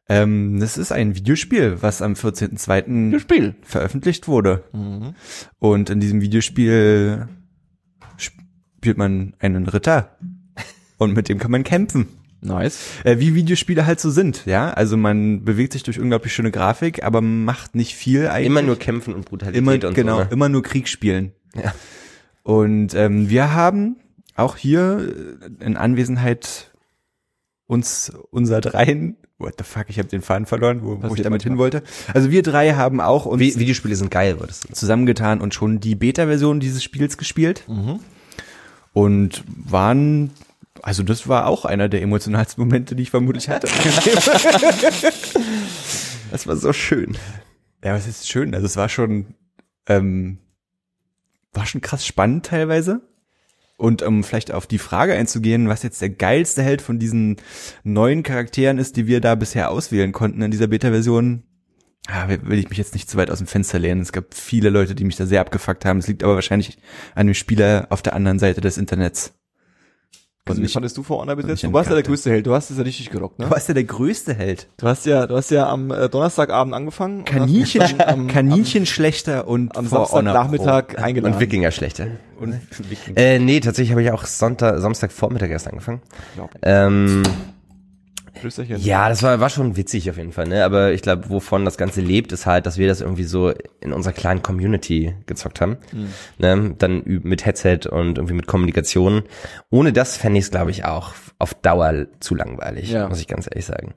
Ähm, das ist ein Videospiel, was am 14.02. Spiel. veröffentlicht wurde. Mhm. Und in diesem Videospiel spielt man einen Ritter. Und mit dem kann man kämpfen. Nice. Äh, wie Videospiele halt so sind, ja. Also man bewegt sich durch unglaublich schöne Grafik, aber macht nicht viel eigentlich. Immer nur kämpfen und Brutalität immer, und genau, so. Ne? immer nur Krieg spielen. Ja. Und ähm, wir haben auch hier in Anwesenheit uns unser dreien, what the fuck, ich habe den Faden verloren, wo, wo ich damit hin wollte. Also wir drei haben auch uns Vi Videospiele sind geil, würdest du zusammengetan und schon die Beta-Version dieses Spiels gespielt Mhm. und waren also das war auch einer der emotionalsten Momente, die ich vermutlich hatte. Das war so schön. Ja, aber es ist schön. Also es war schon, ähm, war schon krass spannend teilweise. Und um vielleicht auf die Frage einzugehen, was jetzt der geilste Held von diesen neuen Charakteren ist, die wir da bisher auswählen konnten in dieser Beta-Version, ah, will will ich mich jetzt nicht zu weit aus dem Fenster lehnen. Es gab viele Leute, die mich da sehr abgefuckt haben. Es liegt aber wahrscheinlich an dem Spieler auf der anderen Seite des Internets. Also, wie fandest du For Honor bis jetzt? Du warst ja der größte Held. Du hast es ja richtig gerockt, ne? Du warst ja der größte Held. Du hast ja, du hast ja am äh, Donnerstagabend angefangen. Kaninchen, hast dann am, Kaninchenschlechter und am Samstagnachmittag eingeladen. Und Wikinger schlechter. Und Wikinger. Äh, nee, tatsächlich habe ich auch Sonntag, Samstagvormittag erst angefangen. Ähm, Flüsterchen. ja, das war, war schon witzig auf jeden Fall, ne? Aber ich glaube, wovon das Ganze lebt, ist halt, dass wir das irgendwie so in unserer kleinen Community gezockt haben. Ne? Dann mit Headset und irgendwie mit Kommunikation. Ohne das fände ich es, glaube ich, auch auf Dauer zu langweilig, Ja. muss ich ganz ehrlich sagen.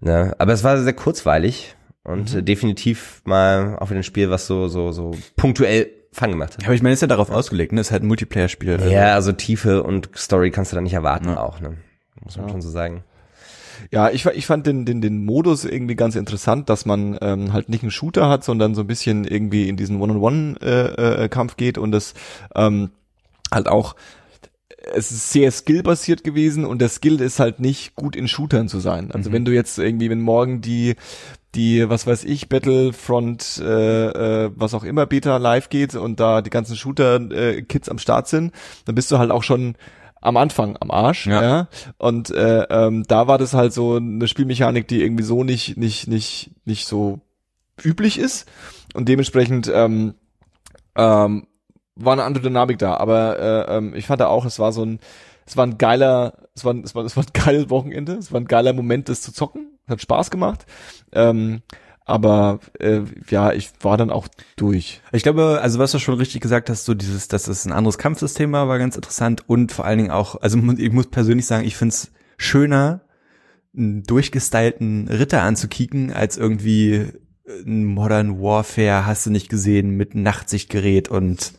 Ne? Aber es war sehr kurzweilig und äh, definitiv mal auch wieder ein Spiel, was so, so, so punktuell Fun gemacht hat. Aber ich meine, ist ja darauf ausgelegt, ne? Es ist halt ein Multiplayer-Spiel. also- Ja, also Tiefe und Story kannst du da nicht erwarten auch, ne? Muss man schon so sagen. Ja, ich, ich fand den, den, den Modus irgendwie ganz interessant, dass man ähm, halt nicht einen Shooter hat, sondern so ein bisschen irgendwie in diesen One-on-One-Kampf geht und das ähm, halt auch es ist sehr skillbasiert gewesen und der Skill ist halt nicht gut in Shootern zu sein. Also wenn du jetzt irgendwie, wenn morgen die die, was weiß ich, Battlefront, äh, äh, was auch immer, Beta live geht und da die ganzen Shooter-Kids am Start sind, dann bist du halt auch schon am Anfang am Arsch, ja. Ja. Und äh, ähm, da war das halt so eine Spielmechanik, die irgendwie so nicht, nicht, nicht, nicht so üblich ist. Und dementsprechend ähm, ähm, war eine andere Dynamik da. Aber äh, ähm, ich fand da auch, es war so ein, es war ein geiler, es war, es war, es war ein geiles Wochenende, es war ein geiler Moment, das zu zocken. Es hat Spaß gemacht. Ähm, aber äh, ja, ich war dann auch durch. Ich glaube, also was du schon richtig gesagt hast, so dieses, dass es ein anderes Kampfsystem war, war ganz interessant und vor allen Dingen auch, also ich muss persönlich sagen, ich find's schöner, einen durchgestylten Ritter anzukicken, als irgendwie ein Modern Warfare, hast du nicht gesehen, mit Nachtsichtgerät und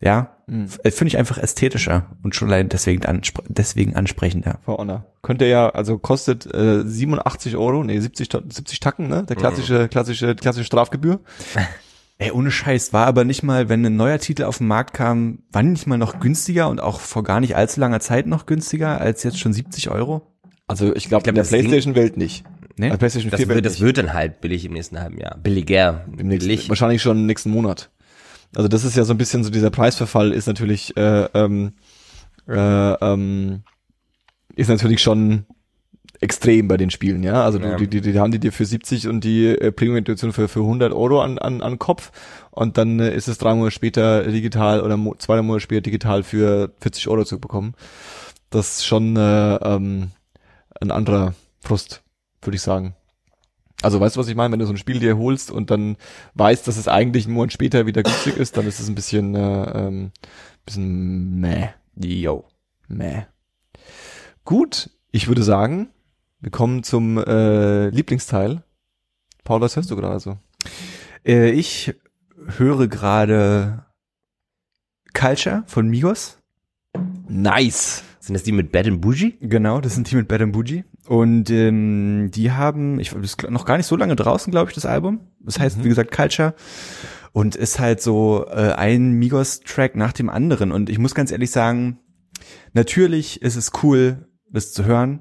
ja, f- finde ich einfach ästhetischer und schon allein deswegen, anspre deswegen ansprechender. For Honor. Könnte ja, also kostet äh, 87 Euro, nee, 70, Ta- 70 Tacken, ne? Der klassische, klassische, klassische Strafgebühr. Ey, ohne Scheiß, war aber nicht mal, wenn ein neuer Titel auf den Markt kam, war nicht mal noch günstiger und auch vor gar nicht allzu langer Zeit noch günstiger als jetzt schon 70 Euro. Also ich glaube, glaub, in der PlayStation-Welt nicht. Nee? Also PlayStation Das 4 wird, das wird dann halt billig im nächsten halben Jahr. Billiger. Im nächsten, billig. wahrscheinlich schon im nächsten Monat. Also das ist ja so ein bisschen so dieser Preisverfall ist natürlich äh, ähm, äh, ähm, ist natürlich schon extrem bei den Spielen, ja. Also Ja. die, die, die haben die dir für 70 und die äh, Premium Edition für für 100 Euro an an, an Kopf und dann äh, ist es drei Monate später digital oder mo zwei Monate später digital für 40 Euro zu bekommen. Das ist schon äh, ähm, ein anderer Frust, würde ich sagen. Also weißt du, was ich meine? Wenn du so ein Spiel dir holst und dann weißt, dass es eigentlich einen Monat später wieder günstig ist, dann ist es ein bisschen, äh, ähm, bisschen meh. Yo. Meh. Gut, ich würde sagen, wir kommen zum äh, Lieblingsteil. Paul, was hörst du gerade so? Äh, ich höre gerade Culture von Migos. Nice. Sind das die mit Bad and Bougie? Genau, das sind die mit Bad and Bougie. Und ähm, die haben, ich ist noch gar nicht so lange draußen, glaube ich, das Album. Das heißt, wie gesagt, Culture. Und ist halt so äh, ein Migos-Track nach dem anderen. Und ich muss ganz ehrlich sagen, natürlich ist es cool, das zu hören.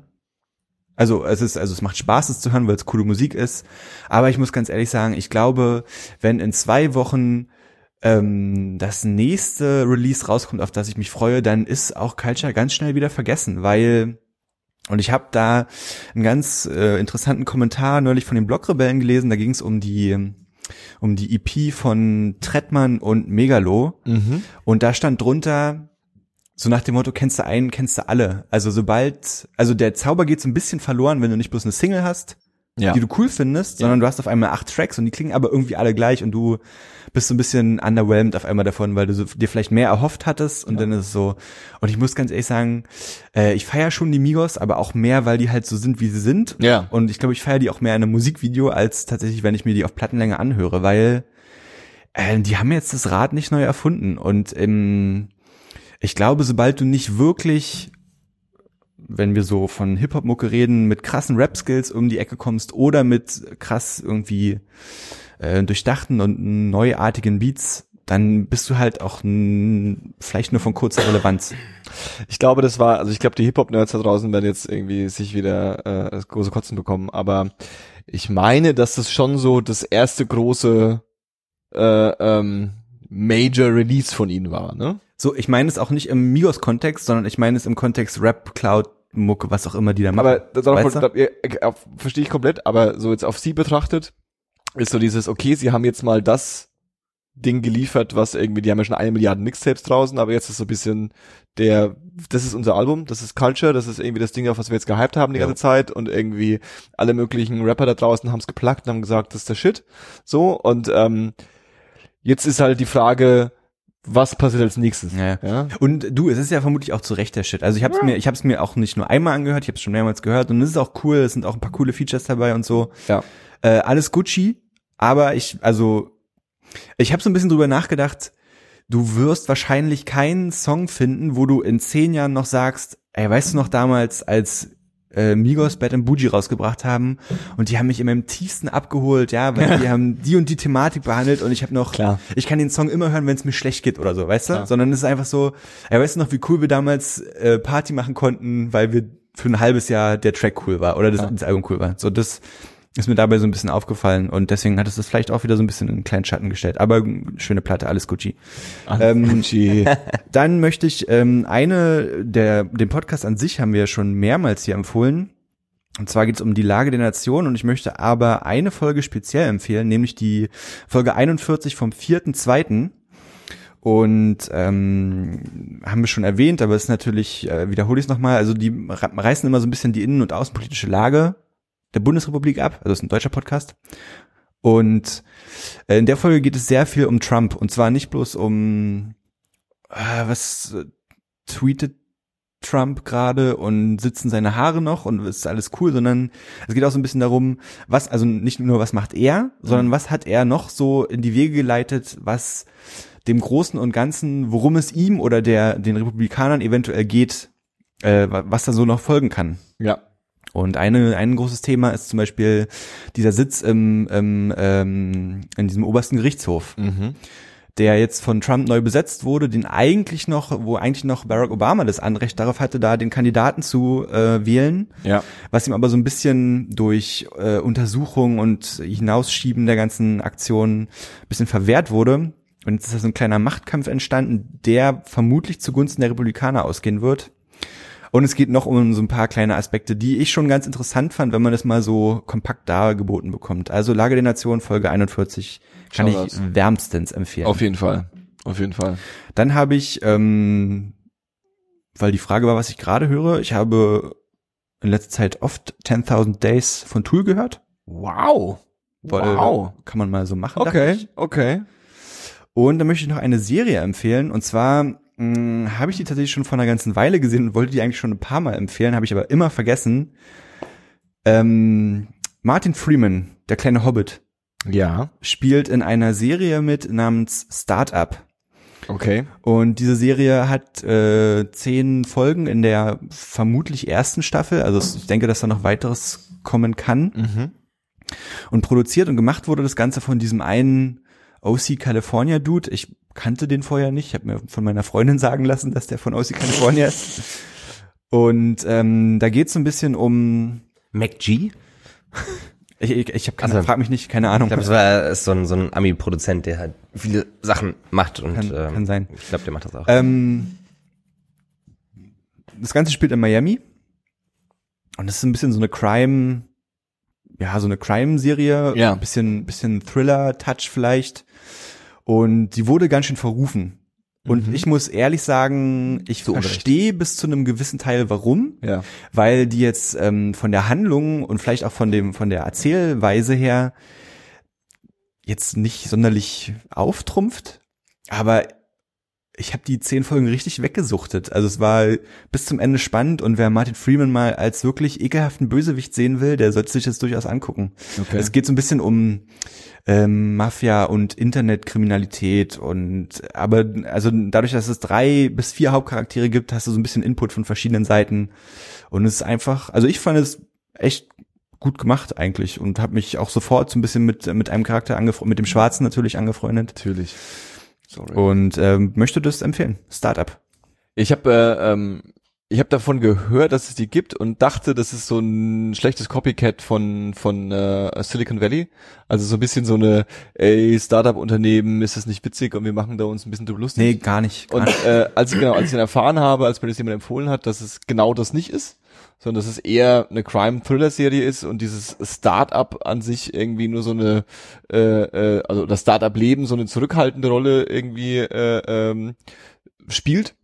Also es ist, also es macht Spaß, es zu hören, weil es coole Musik ist. Aber ich muss ganz ehrlich sagen, ich glaube, wenn in zwei Wochen ähm, das nächste Release rauskommt, auf das ich mich freue, dann ist auch Culture ganz schnell wieder vergessen, weil und ich habe da einen ganz äh, interessanten Kommentar neulich von den Blogrebellen gelesen. Da ging es um die um die EP von Trettmann und Megalo. Mhm. Und da stand drunter, so nach dem Motto, kennst du einen, kennst du alle. Also sobald, also der Zauber geht so ein bisschen verloren, wenn du nicht bloß eine Single hast, Ja. die du cool findest, sondern du hast auf einmal acht Tracks und die klingen aber irgendwie alle gleich und du bist so ein bisschen underwhelmed auf einmal davon, weil du so, dir vielleicht mehr erhofft hattest und dann ist es so. Und ich muss ganz ehrlich sagen, äh, ich feiere schon die Migos, aber auch mehr, weil die halt so sind, wie sie sind. Ja. Und ich glaube, ich feiere die auch mehr in einem Musikvideo, als tatsächlich, wenn ich mir die auf Plattenlänge anhöre, weil äh, die haben jetzt das Rad nicht neu erfunden. Und ähm, ich glaube, sobald du nicht wirklich wenn wir so von Hip-Hop-Mucke reden, mit krassen Rap-Skills um die Ecke kommst oder mit krass irgendwie äh, durchdachten und neuartigen Beats, dann bist du halt auch vielleicht nur von kurzer Relevanz. Ich glaube, das war, also ich glaube, die Hip-Hop-Nerds da draußen werden jetzt irgendwie sich wieder äh, große Kotzen bekommen, aber ich meine, dass das schon so das erste große äh, ähm, Major Release von ihnen war, ne? So, ich meine es auch nicht im Migos-Kontext, sondern ich meine es im Kontext Rap, Cloud, Mucke, was auch immer die da machen. Aber darauf, Weißt du? ja, verstehe ich komplett, aber so jetzt auf sie betrachtet, ist so dieses, okay, sie haben jetzt mal das Ding geliefert, was irgendwie, die haben ja schon eine Milliarde Mixtapes draußen, aber jetzt ist so ein bisschen der, das ist unser Album, das ist Culture, das ist irgendwie das Ding, auf was wir jetzt gehypt haben die Ja. ganze Zeit und irgendwie alle möglichen Rapper da draußen haben es geplagt und haben gesagt, das ist der Shit. So, und ähm, jetzt ist halt die Frage, was passiert als nächstes? Ja. Ja? Und du, es ist ja vermutlich auch zu Recht der Shit. Also ich habe es mir, ich habe es mir auch nicht nur einmal angehört, ich habe es schon mehrmals gehört und es ist auch cool. Es sind auch ein paar coole Features dabei und so. Ja. Äh, alles Gucci, aber ich, also ich habe so ein bisschen drüber nachgedacht. Du wirst wahrscheinlich keinen Song finden, wo du in zehn Jahren noch sagst, ey, weißt du noch damals, als äh, Migos Bad and Bougie rausgebracht haben und die haben mich in meinem tiefsten abgeholt, ja, weil die haben die und die Thematik behandelt und ich habe noch, Klar. ich kann den Song immer hören, wenn es mir schlecht geht oder so, weißt du? Klar. Sondern es ist einfach so, ey, weißt du noch, wie cool wir damals äh, Party machen konnten, weil wir für ein halbes Jahr der Track cool war oder das, Ja. das Album cool war. So, das ist mir dabei so ein bisschen aufgefallen und deswegen hat es das vielleicht auch wieder so ein bisschen in einen kleinen Schatten gestellt. Aber schöne Platte, alles Gucci. Ähm, Gucci. Dann möchte ich ähm, eine, der, den Podcast an sich haben wir ja schon mehrmals hier empfohlen. Und zwar geht es um die Lage der Nation und ich möchte aber eine Folge speziell empfehlen, nämlich die Folge 41 vom 4.2. Und ähm, haben wir schon erwähnt, aber es ist natürlich, äh, wiederhole ich es nochmal, also die reißen immer so ein bisschen die innen- und außenpolitische Lage der Bundesrepublik ab, also es ist ein deutscher Podcast. Und äh, in der Folge geht es sehr viel um Trump und zwar nicht bloß um äh, was äh, tweetet Trump gerade und sitzen seine Haare noch und ist alles cool, sondern es geht auch so ein bisschen darum, was, also nicht nur was macht er, sondern was hat er noch so in die Wege geleitet, was dem Großen und Ganzen, worum es ihm oder der, den Republikanern eventuell geht, äh, wa- was da so noch folgen kann. ja. Und eine, ein großes Thema ist zum Beispiel dieser Sitz im, im, ähm, in diesem obersten Gerichtshof Mhm. der jetzt von Trump neu besetzt wurde, den eigentlich noch, wo eigentlich noch Barack Obama das Anrecht darauf hatte, da den Kandidaten zu äh, wählen, Ja. was ihm aber so ein bisschen durch äh, Untersuchung und Hinausschieben der ganzen Aktion ein bisschen verwehrt wurde. Und jetzt ist da so ein kleiner Machtkampf entstanden, der vermutlich zugunsten der Republikaner ausgehen wird. Und es geht noch um so ein paar kleine Aspekte, die ich schon ganz interessant fand, wenn man das mal so kompakt dargeboten bekommt. Also Lage der Nation, Folge 41, kann Schau ich das. wärmstens empfehlen. Auf jeden Fall. Auf jeden Fall. Dann habe ich, ähm, weil die Frage war, was ich gerade höre, ich habe in letzter Zeit oft 10.000 Days von Tool gehört. Wow. Weil, Wow. Kann man mal so machen. Okay, ich. okay. Und dann möchte ich noch eine Serie empfehlen. Und zwar habe ich die tatsächlich schon vor einer ganzen Weile gesehen und wollte die eigentlich schon ein paar Mal empfehlen, habe ich aber immer vergessen. Ähm, Martin Freeman, der kleine Hobbit, Ja, spielt in einer Serie mit namens Startup. okay. Und diese Serie hat äh, zehn Folgen in der vermutlich ersten Staffel. Also ich denke, dass da noch weiteres kommen kann. Mhm. Und produziert und gemacht wurde das Ganze von diesem einen OC California Dude. Ich kannte den vorher nicht. Ich habe mir von meiner Freundin sagen lassen, dass der von OC California ist. Und ähm, da geht es so ein bisschen um. MacG? Ich, ich, ich habe keine, Also, frag mich nicht, keine Ahnung. Ich glaube, es war ist so ein, so ein Ami-Produzent, der halt viele Sachen macht und Kann- ähm, kann sein. Ich glaube, der macht das auch. Ähm, das Ganze spielt in Miami. Und das ist ein bisschen so eine Crime, ja, so eine Crime-Serie. Ja. Ein bisschen, bisschen Thriller-Touch vielleicht. Und die wurde ganz schön verrufen. Und Mhm. ich muss ehrlich sagen, ich Unrecht. verstehe bis zu einem gewissen Teil warum. Ja. Weil die jetzt ähm, von der Handlung und vielleicht auch von dem, von der Erzählweise her jetzt nicht sonderlich auftrumpft. Aber ich habe die zehn Folgen richtig weggesuchtet. Also es war bis zum Ende spannend und wer Martin Freeman mal als wirklich ekelhaften Bösewicht sehen will, der sollte sich das durchaus angucken. Okay. Es geht so ein bisschen um ähm, Mafia und Internetkriminalität und aber also dadurch, dass es drei bis vier Hauptcharaktere gibt, hast du so ein bisschen Input von verschiedenen Seiten und es ist einfach, also ich fand es echt gut gemacht eigentlich und habe mich auch sofort so ein bisschen mit mit einem Charakter angefreundet, mit dem Schwarzen natürlich angefreundet Natürlich. Sorry. und ähm, möchte das empfehlen. Startup. Ich habe äh, ähm, ich habe davon gehört, dass es die gibt und dachte, das ist so ein schlechtes Copycat von von äh, Silicon Valley. Also so ein bisschen so eine ey Startup-Unternehmen, ist das nicht witzig und wir machen da uns ein bisschen drüber lustig. Nee, gar nicht. Gar Und nicht. äh, als ich genau, als ich dann erfahren habe, als mir das jemand empfohlen hat, dass es genau das nicht ist, sondern dass es eher eine Crime-Thriller-Serie ist und dieses Start-up an sich irgendwie nur so eine, äh, äh, also das Start-up-Leben so eine zurückhaltende Rolle irgendwie äh, ähm, spielt,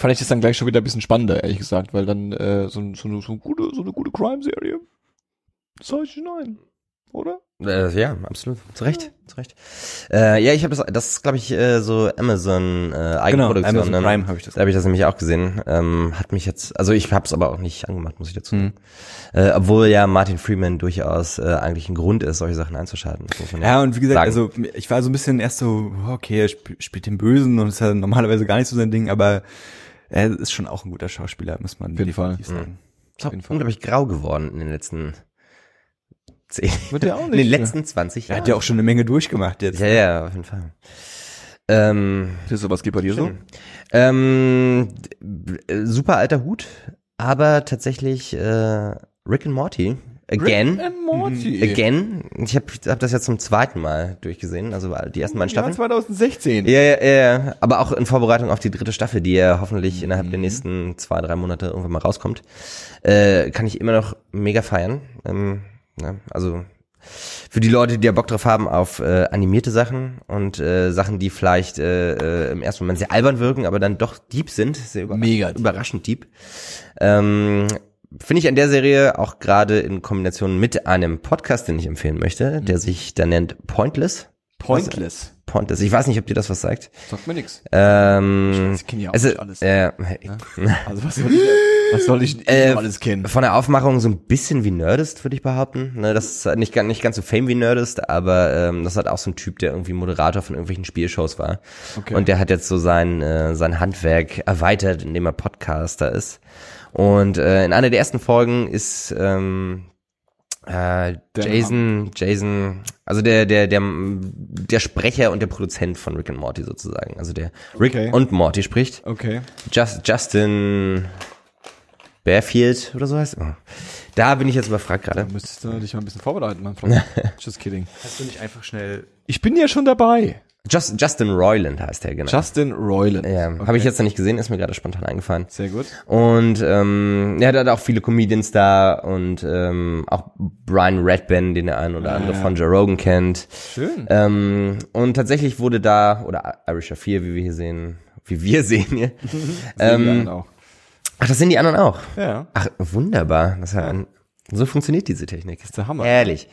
fand ich das dann gleich schon wieder ein bisschen spannender, ehrlich gesagt, weil dann äh, so, so, eine, so eine gute, so eine gute Crime-Serie, soll ich hinein, oder? Äh, ja, absolut. Zu Recht, zu Recht. Äh, ja, ich habe das, das ist, glaube ich, äh, so Amazon äh, Eigenproduktion. Amazon ne? Prime habe ich das. Da habe ich das nämlich auch gesehen. Ähm, hat mich jetzt, also ich habe es aber auch nicht angemacht, muss ich dazu sagen. Äh, obwohl ja Martin Freeman durchaus äh, eigentlich ein Grund ist, solche Sachen einzuschalten. Man Ja, und wie gesagt, sagen. also ich war so ein bisschen erst so, okay, er sp spielt den Bösen und ist ja normalerweise gar nicht so sein Ding, aber er ist schon auch ein guter Schauspieler, muss man Auf jeden Fall. sagen. ist auch unglaublich grau geworden in den letzten zehn, Wird der auch in den letzten 20 Er Jahren. hat ja auch schon eine Menge durchgemacht jetzt. ja, ja, auf jeden Fall. Ähm, Das was geht bei dir so? Ähm, äh, super alter Hut, aber tatsächlich äh, Rick and Morty. Again. Rick and Morty. Again. Ich habe hab das jetzt zum zweiten Mal durchgesehen, also die ersten beiden Staffeln. 2016. Ja, ja, ja, ja, aber auch in Vorbereitung auf die dritte Staffel, die ja hoffentlich innerhalb der nächsten zwei, drei Monate irgendwann mal rauskommt, äh, kann ich immer noch mega feiern. Ähm, ja, also für die Leute, die ja Bock drauf haben auf äh, animierte Sachen und äh, Sachen, die vielleicht äh, äh, im ersten Moment sehr albern wirken, aber dann doch deep sind, sehr überra Mega deep. überraschend deep. Ähm, Finde ich an der Serie auch gerade in Kombination mit einem Podcast, den ich empfehlen möchte, der sich da nennt Pointless. Pointless. Pointless. Ich weiß nicht, ob dir das was sagt. Sagt mir nix. Ähm, Ich kenne ja auch also, nicht alles. Äh, Also was soll ich, was soll ich Äh, alles kennen? von der Aufmachung so ein bisschen wie Nerdist, würde ich behaupten. Ne, das ist halt nicht, ganz- nicht ganz so fame wie Nerdist, aber ähm, das halt auch so ein Typ, der irgendwie Moderator von irgendwelchen Spielshows war. Okay. Und der hat jetzt so sein, äh, sein Handwerk erweitert, indem er Podcaster ist. Und äh, in einer der ersten Folgen ist ähm, äh, Jason, Jason, also der, der, der, der Sprecher und der Produzent von Rick and Morty sozusagen. Also der Rick Okay. und Morty spricht. Okay. Just, Justin Bearfield oder so heißt er. Da bin ich jetzt überfragt gerade. Müsstest du dich mal ein bisschen vorbereiten, mein Freund. Just kidding. Hast du nicht einfach schnell Ich bin ja schon dabei. Just, Justin Roiland heißt er, genau. Justin Roiland. ja, Okay. Habe ich jetzt noch nicht gesehen, ist mir gerade spontan eingefallen. Sehr gut. Und ähm, ja, da hat auch viele Comedians da und ähm, auch Brian Redban, den der ein oder andere ja. von Joe Rogan kennt. Schön. Ähm, und tatsächlich wurde da, oder Irish Shafir, wie wir hier sehen, wie wir sehen hier. Sehen ähm, auch. ach, das sind die anderen auch. Ja. Ach, wunderbar. Das ist ja ein So funktioniert diese Technik. ist der Hammer. Ehrlich.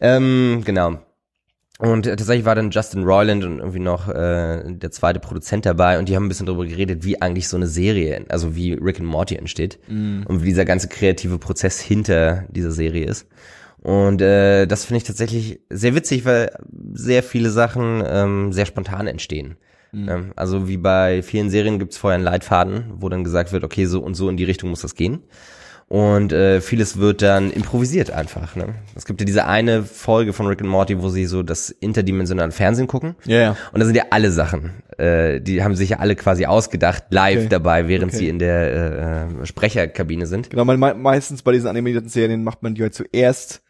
Ähm, genau. Und tatsächlich war dann Justin Roiland und irgendwie noch äh, der zweite Produzent dabei und die haben ein bisschen darüber geredet, wie eigentlich so eine Serie, also wie Rick and Morty entsteht und wie dieser ganze kreative Prozess hinter dieser Serie ist. Und äh, das finde ich tatsächlich sehr witzig, weil sehr viele Sachen ähm, sehr spontan entstehen. Ähm, also wie bei vielen Serien gibt es vorher einen Leitfaden, wo dann gesagt wird, okay, so und so in die Richtung muss das gehen. Und äh, vieles wird dann improvisiert einfach. Ne? Es gibt ja diese eine Folge von Rick and Morty, wo sie so das interdimensionale Fernsehen gucken. Ja, ja. Und da sind ja alle Sachen, äh, die haben sich ja alle quasi ausgedacht, live Okay. dabei, während Okay. sie in der äh, äh, Sprecherkabine sind. Genau, man, me- meistens bei diesen animierten Serien macht man die halt zuerst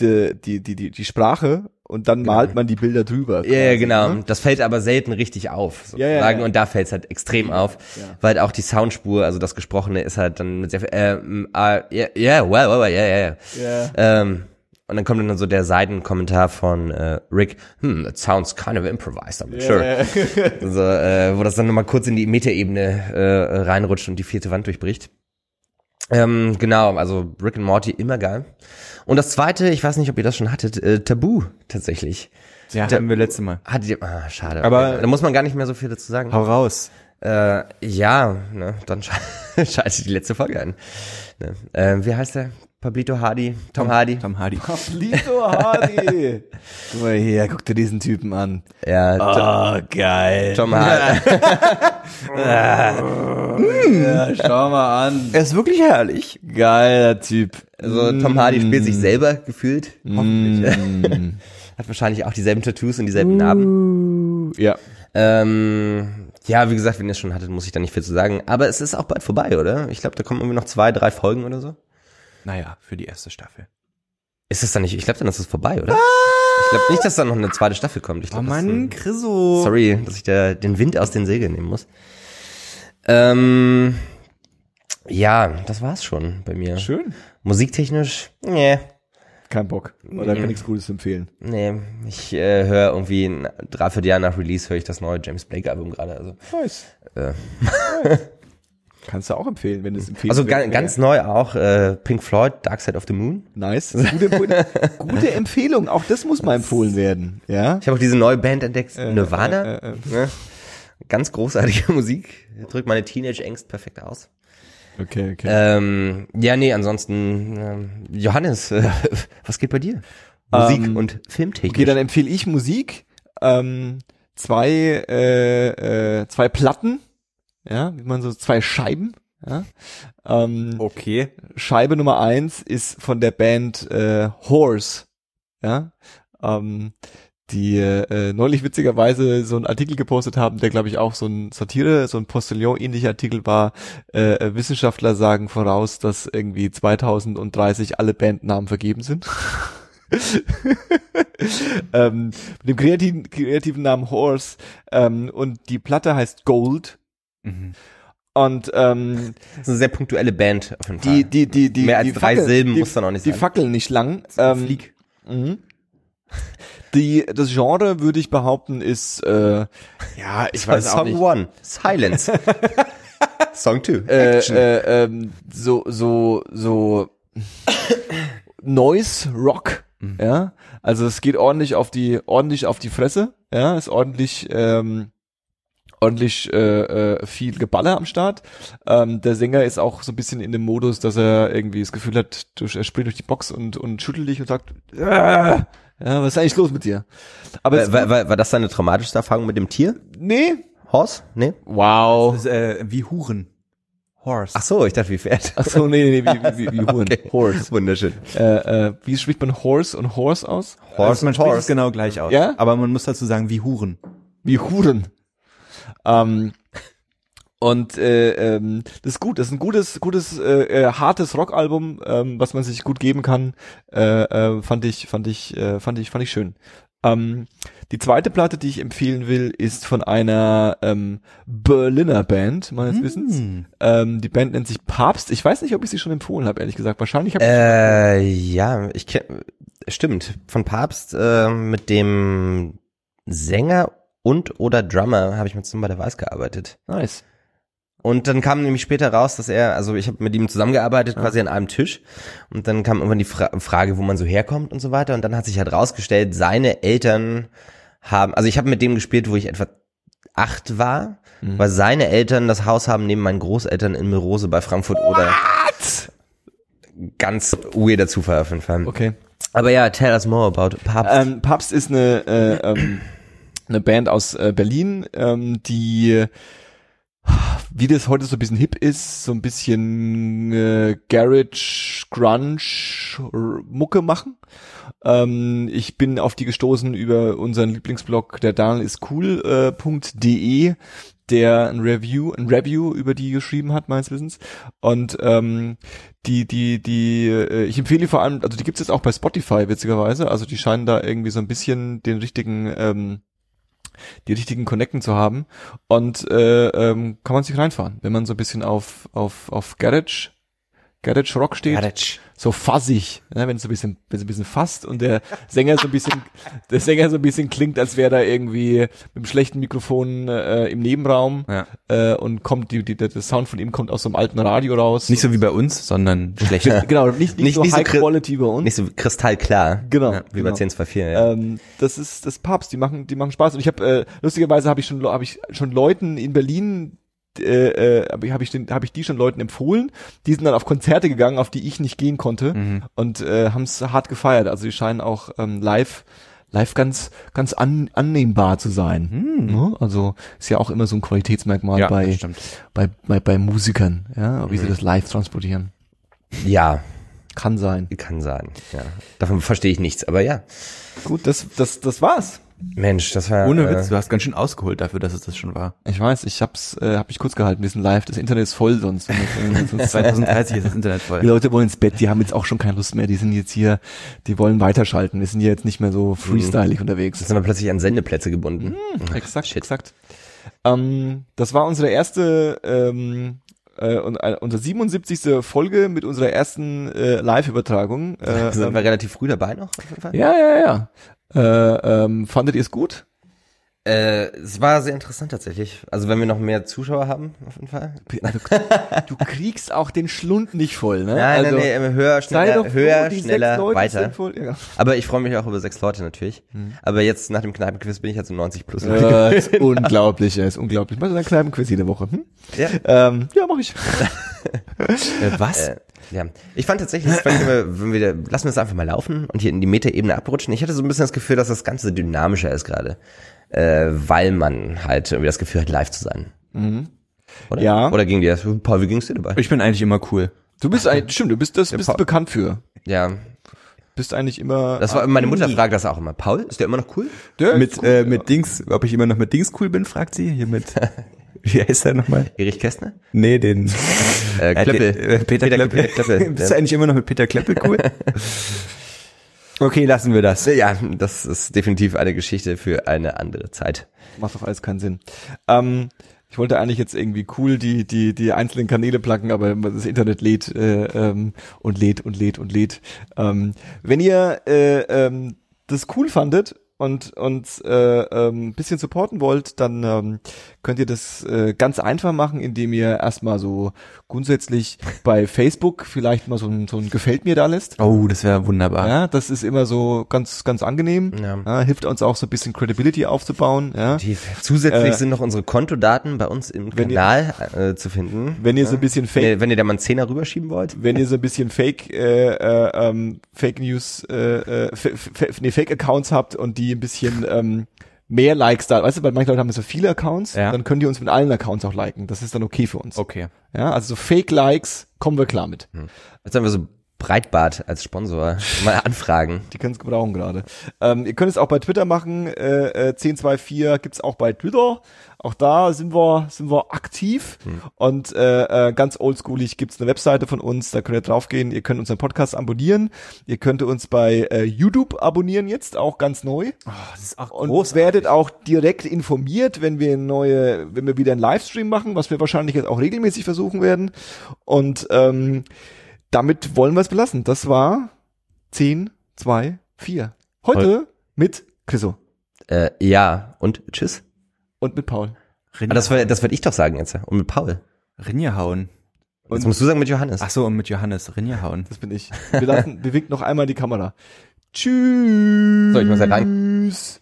die, die, die, die, Sprache und dann malt man die Bilder drüber. Ja, ja, quasi, genau. ne? Das fällt aber selten richtig auf, Ja, ja, sozusagen. ja. Und da fällt es halt extrem auf, Ja. weil auch die Soundspur, also das Gesprochene, ist halt dann mit sehr viel, äh, ja, ja, yeah, well, well, well, ja, ja, ja. Ja. Ähm, und dann kommt dann so der Seitenkommentar von äh, Rick, hm, that sounds kind of improvised, I'm sure. Ja, ja. Also, äh, wo das dann nochmal kurz in die Metaebene äh, reinrutscht und die vierte Wand durchbricht. Ähm, genau, also Rick and Morty immer geil. Und das zweite, ich weiß nicht, ob ihr das schon hattet, äh, Tabu tatsächlich. Ja, hatten wir letzte Mal. Hattet ihr, ah, schade. Aber- da muss man gar nicht mehr so viel dazu sagen. Hau raus. Äh, ja, ne, dann sche schaltet die letzte Folge ein. Ne? Äh, wie heißt der? Pablito Hardy? Tom Hardy? Tom Hardy. Lito Hardy. Guck mal hier, guck dir diesen Typen an. Ja, Oh, geil. Tom Hardy. Ja, schau mal an. Er ist wirklich herrlich. Geiler Typ. Also Tom Hardy spielt sich selber gefühlt. Hoffentlich. Mm. Hat wahrscheinlich auch dieselben Tattoos und dieselben Narben. Ja. Ähm, ja, wie gesagt, wenn ihr es schon hattet, muss ich da nicht viel zu sagen. Aber es ist auch bald vorbei, oder? Ich glaube, da kommen irgendwie noch zwei, drei Folgen oder so. Naja, für die erste Staffel. Ist es dann nicht? Ich glaube, dann ist es vorbei, oder? Ich glaube nicht, dass da noch eine zweite Staffel kommt. Ich Oh glaub, das ist Mann, ein- Chriso. Sorry, dass ich da den Wind aus den Segeln nehmen muss. Ähm, ja, das war's schon bei mir. Schön. Musiktechnisch, nee, Kein Bock. Oder kann nichts Gutes empfehlen. nee. Ich äh, höre irgendwie ein Dreivierteljahr nach Release höre ich das neue James Blake Album gerade. Also, Nice. äh, Kannst du auch empfehlen, wenn du es empfehlen also ga, ganz neu auch äh, Pink Floyd, Dark Side of the Moon. Nice. Gute, gute, Empfehlung. Auch das muss mal empfohlen werden. Ja. Ich habe auch diese neue Band entdeckt, Nirvana. äh, äh, Ne? Ganz großartige Musik. Drückt meine Teenage-Angst perfekt aus. Okay, okay. Ähm, ja, nee, ansonsten, ähm, Johannes, äh, was geht bei dir? Musik Ähm, und Filmtechnik. Okay, dann empfehle ich Musik. Ähm, zwei, äh, äh, zwei Platten. Ja, wie man so zwei Scheiben. Ja. Ähm, Okay. Scheibe Nummer eins ist von der Band äh, Horse. Ja. Ähm, die äh, neulich witzigerweise so einen Artikel gepostet haben, der glaube ich auch so ein Satire, so ein Postillon-ähnlicher Artikel war. Äh, Wissenschaftler sagen voraus, dass irgendwie 2030 alle Bandnamen vergeben sind. ähm, mit dem kreativen, kreativen Namen Horse ähm, und die Platte heißt Gold Mhm. und ähm, Das ist eine sehr punktuelle Band auf jeden Fall. die die die die Mehr als die drei Fackeln- Silben die, muss dann auch nicht die sein. fackeln nicht lang ähm, Flieg. Mhm. Die, das Genre, würde ich behaupten, ist, äh, ja, ich weiß auch Song nicht, One, Silence. Song Two, äh, Action. äh, ähm, so, so, so Noise Rock, ja, also es geht ordentlich auf die, ordentlich auf die Fresse, ja, ist ordentlich, ähm, ordentlich äh, äh, viel Geballer am Start. Ähm, der Sänger ist auch so ein bisschen in dem Modus, dass er irgendwie das Gefühl hat, durch, er spielt durch die Box und, und schüttelt dich und sagt, "Ah, ja, was ist eigentlich los mit dir? Aber es, war, war, war das deine traumatischste Erfahrung mit dem Tier? nee, Horse? Nee? wow. Das ist, äh, wie Huren. Horse. Ach so, ich dachte wie Pferd. Ach so, nee, nee, nee, wie, wie, wie Huren. Okay. Horse. Wunderschön. Äh, äh, wie spricht man Horse und Horse aus? also man spricht es genau gleich aus. Ja? Aber man muss dazu sagen, wie Huren. Wie Huren. Ähm, und äh, ähm, das ist gut, das ist ein gutes, gutes, äh, äh, hartes Rockalbum, ähm, was man sich gut geben kann. Äh, äh, fand ich, fand ich, äh, fand ich, fand ich schön. Ähm, die zweite Platte, die ich empfehlen will, ist von einer ähm, Berliner Band, meines Wissens. Ähm, die Band nennt sich Papst. Ich weiß nicht, ob ich sie schon empfohlen habe, ehrlich gesagt. Wahrscheinlich habe ich Äh, ja, ich kenn, stimmt. Von Papst äh, mit dem Sänger und oder Drummer habe ich mit Somebody Weiß gearbeitet. Nice. Und dann kam nämlich später raus, dass er, also ich habe mit ihm zusammengearbeitet, quasi an einem Tisch. Und dann kam irgendwann die Fra Frage, wo man so herkommt und so weiter. Und dann hat sich halt rausgestellt, seine Eltern haben, also ich habe mit dem gespielt, wo ich etwa acht war, weil seine Eltern das Haus haben neben meinen Großeltern in Mirose bei Frankfurt oder ganz weirder Zufall auf jeden Fall. Okay. Aber ja, tell us more about Papst. Ähm, Papst ist eine, äh, ähm, eine Band aus äh, Berlin, ähm, die wie das heute so ein bisschen hip ist, so ein bisschen äh, Garage, Grunge, Mucke machen. Ähm, ich bin auf die gestoßen über unseren Lieblingsblog, der Daniel ist cool.de, äh, der ein Review, ein Review über die geschrieben hat, meines Wissens. Und ähm, die, die, die, äh, ich empfehle vor allem, also die gibt's jetzt auch bei Spotify, witzigerweise. Also die scheinen da irgendwie so ein bisschen den richtigen, ähm, die richtigen Connecten zu haben. Und äh, ähm, kann man sich reinfahren, wenn man so ein bisschen auf, auf, auf Garage, Garage Rock steht so fassig, ne, wenn es so ein bisschen, wenn es ein bisschen fasst und der Sänger so ein bisschen, der Sänger so ein bisschen klingt, als wäre da irgendwie mit einem schlechten Mikrofon äh, im Nebenraum Ja. äh, und kommt die, die, der der Sound von ihm kommt aus so einem alten Radio raus. Nicht so wie bei uns, sondern schlecht. genau, nicht, nicht, Nicht- so nicht so High kri- Quality bei uns. Nicht so kristallklar. Genau, Ja, wie genau. bei 1024, ja. Ähm, das ist das Papst, die machen, die machen Spaß. Und ich habe äh, lustigerweise habe ich schon habe ich schon Leuten in Berlin äh, äh, habe ich, den- ich die schon Leuten empfohlen. Die sind dann auf Konzerte gegangen, auf die ich nicht gehen konnte und äh, haben es hart gefeiert. Also die scheinen auch ähm, live live ganz ganz an, annehmbar zu sein. Ne? Also ist ja auch immer so ein Qualitätsmerkmal Ja, bei, bei bei bei Musikern, ja, wie sie das live transportieren. ja, Kann sein. kann sein. Ja. Davon verstehe ich nichts, aber ja. Gut, das das das war's. Mensch, das war Ohne äh, Witz, du hast ganz schön ausgeholt dafür, dass es das schon war. Ich weiß, ich hab's, äh, hab mich kurz gehalten. Wir sind live, das Internet ist voll sonst. sonst 2030 ist das Internet die voll. Leute wollen ins Bett, die haben jetzt auch schon keine Lust mehr. Die sind jetzt hier, die wollen weiterschalten. Wir sind hier jetzt nicht mehr so freestylig unterwegs. Jetzt sind wir plötzlich an Sendeplätze gebunden. Exakt, Shit. exakt. Ähm, das war unsere erste, ähm, äh, und, äh, unsere 77. Folge mit unserer ersten äh, Live-Übertragung. Äh, Sind ähm, wir relativ früh dabei noch? Auf jeden Fall? ja, ja, ja. Äh, ähm, fandet ihr es gut? Äh, es war sehr interessant tatsächlich. Also wenn wir noch mehr Zuschauer haben, auf jeden Fall. Du kriegst auch den Schlund nicht voll, ne? Nein, also, nein, immer höher, schneller, froh, höher, schneller, weiter. voll, ja. Aber ich freue mich auch über sechs Leute natürlich. Aber jetzt nach dem Kneipenquiz bin ich jetzt um 90 plus. Äh, ist unglaublich, ja, ist unglaublich. Machst du einen kleinen Quiz jede Woche? Hm? Ja. Ähm, ja, mach ich. Äh, was? Äh, ja. Ich fand tatsächlich, wenn wir, wenn wir, lassen wir es einfach mal laufen und hier in die Metaebene abrutschen. Ich hatte so ein bisschen das Gefühl, dass das Ganze dynamischer ist gerade. Äh, weil man halt irgendwie das Gefühl hat, live zu sein. Oder? Ja. Oder ging dir das? Paul, wie ging's dir dabei? ich bin eigentlich immer cool. Du bist eigentlich, stimmt, du bist das, bist bekannt für. Ja. Bist eigentlich immer. Das war, meine Mutter fragt das auch immer. Paul, ist der immer noch cool? der mit cool, äh, ja. mit Dings, ob ich immer noch mit Dings cool bin, fragt sie. Hier mit, wie heißt der nochmal? Erich Kästner? Nee, den Äh, Kleppel. äh, Peter, Kleppel. Peter Kleppel. Bist du eigentlich immer noch mit Peter Kleppel cool? Okay, lassen wir das. Ja, das ist definitiv eine Geschichte für eine andere Zeit. Macht doch alles keinen Sinn. Ähm, ich wollte eigentlich jetzt irgendwie cool die, die, die einzelnen Kanäle placken, aber das Internet lädt äh, ähm, und lädt und lädt und lädt. Ähm, wenn ihr äh, ähm, das cool fandet und uns äh, ähm, bisschen supporten wollt, dann ähm, könnt ihr das äh, ganz einfach machen, indem ihr erstmal so grundsätzlich bei Facebook vielleicht mal so ein, so ein Gefällt mir da lässt. Oh, das wäre wunderbar. Ja, das ist immer so ganz, ganz angenehm. Ja. hilft uns auch so ein bisschen Credibility aufzubauen. Ja. Die, zusätzlich Äh, sind noch unsere Kontodaten bei uns im wenn ihr- Kanal äh, zu finden. Wenn ihr so ein bisschen Fake, Wenn ihr, wenn ihr da mal einen Zehner rüberschieben wollt. wenn ihr so ein bisschen Fake, äh, äh, ähm, Fake News, äh, äh, nee, Fake Accounts habt und die ein bisschen ähm, mehr Likes da, weißt du, weil manche Leute haben so viele Accounts, Ja. dann können die uns mit allen Accounts auch liken. Das ist dann okay für uns. Okay. Ja, also so Fake Likes kommen wir klar mit. Jetzt haben wir so Breitbart als Sponsor. Mal anfragen. Die können es gebrauchen gerade. Ähm, ihr könnt es auch bei Twitter machen. Äh, äh, 1024 gibt's auch bei Twitter. Auch da sind wir sind wir aktiv. Und äh, äh, ganz oldschoolig gibt's eine Webseite von uns. Da könnt ihr draufgehen. Ihr könnt unseren Podcast abonnieren. Ihr könnt uns bei äh, YouTube abonnieren jetzt auch ganz neu. Oh, das ist auch Und werdet auch direkt informiert, wenn wir neue, wenn wir wieder einen Livestream machen, was wir wahrscheinlich jetzt auch regelmäßig versuchen werden. Und ähm, damit wollen wir es belassen. Das war 10, 2, 4. Heute mit Chriso Äh, ja, und tschüss. Und mit Paul. Ah, das, war- das würde ich doch sagen jetzt. Und mit Paul. Rinje hauen. Jetzt musst du sagen mit Johannes. Ach so, und mit Johannes Rinje hauen. Das bin ich. Wir lassen, wir winken noch einmal die Kamera. Tschüss. So, ich muss ja rein. Tschüss.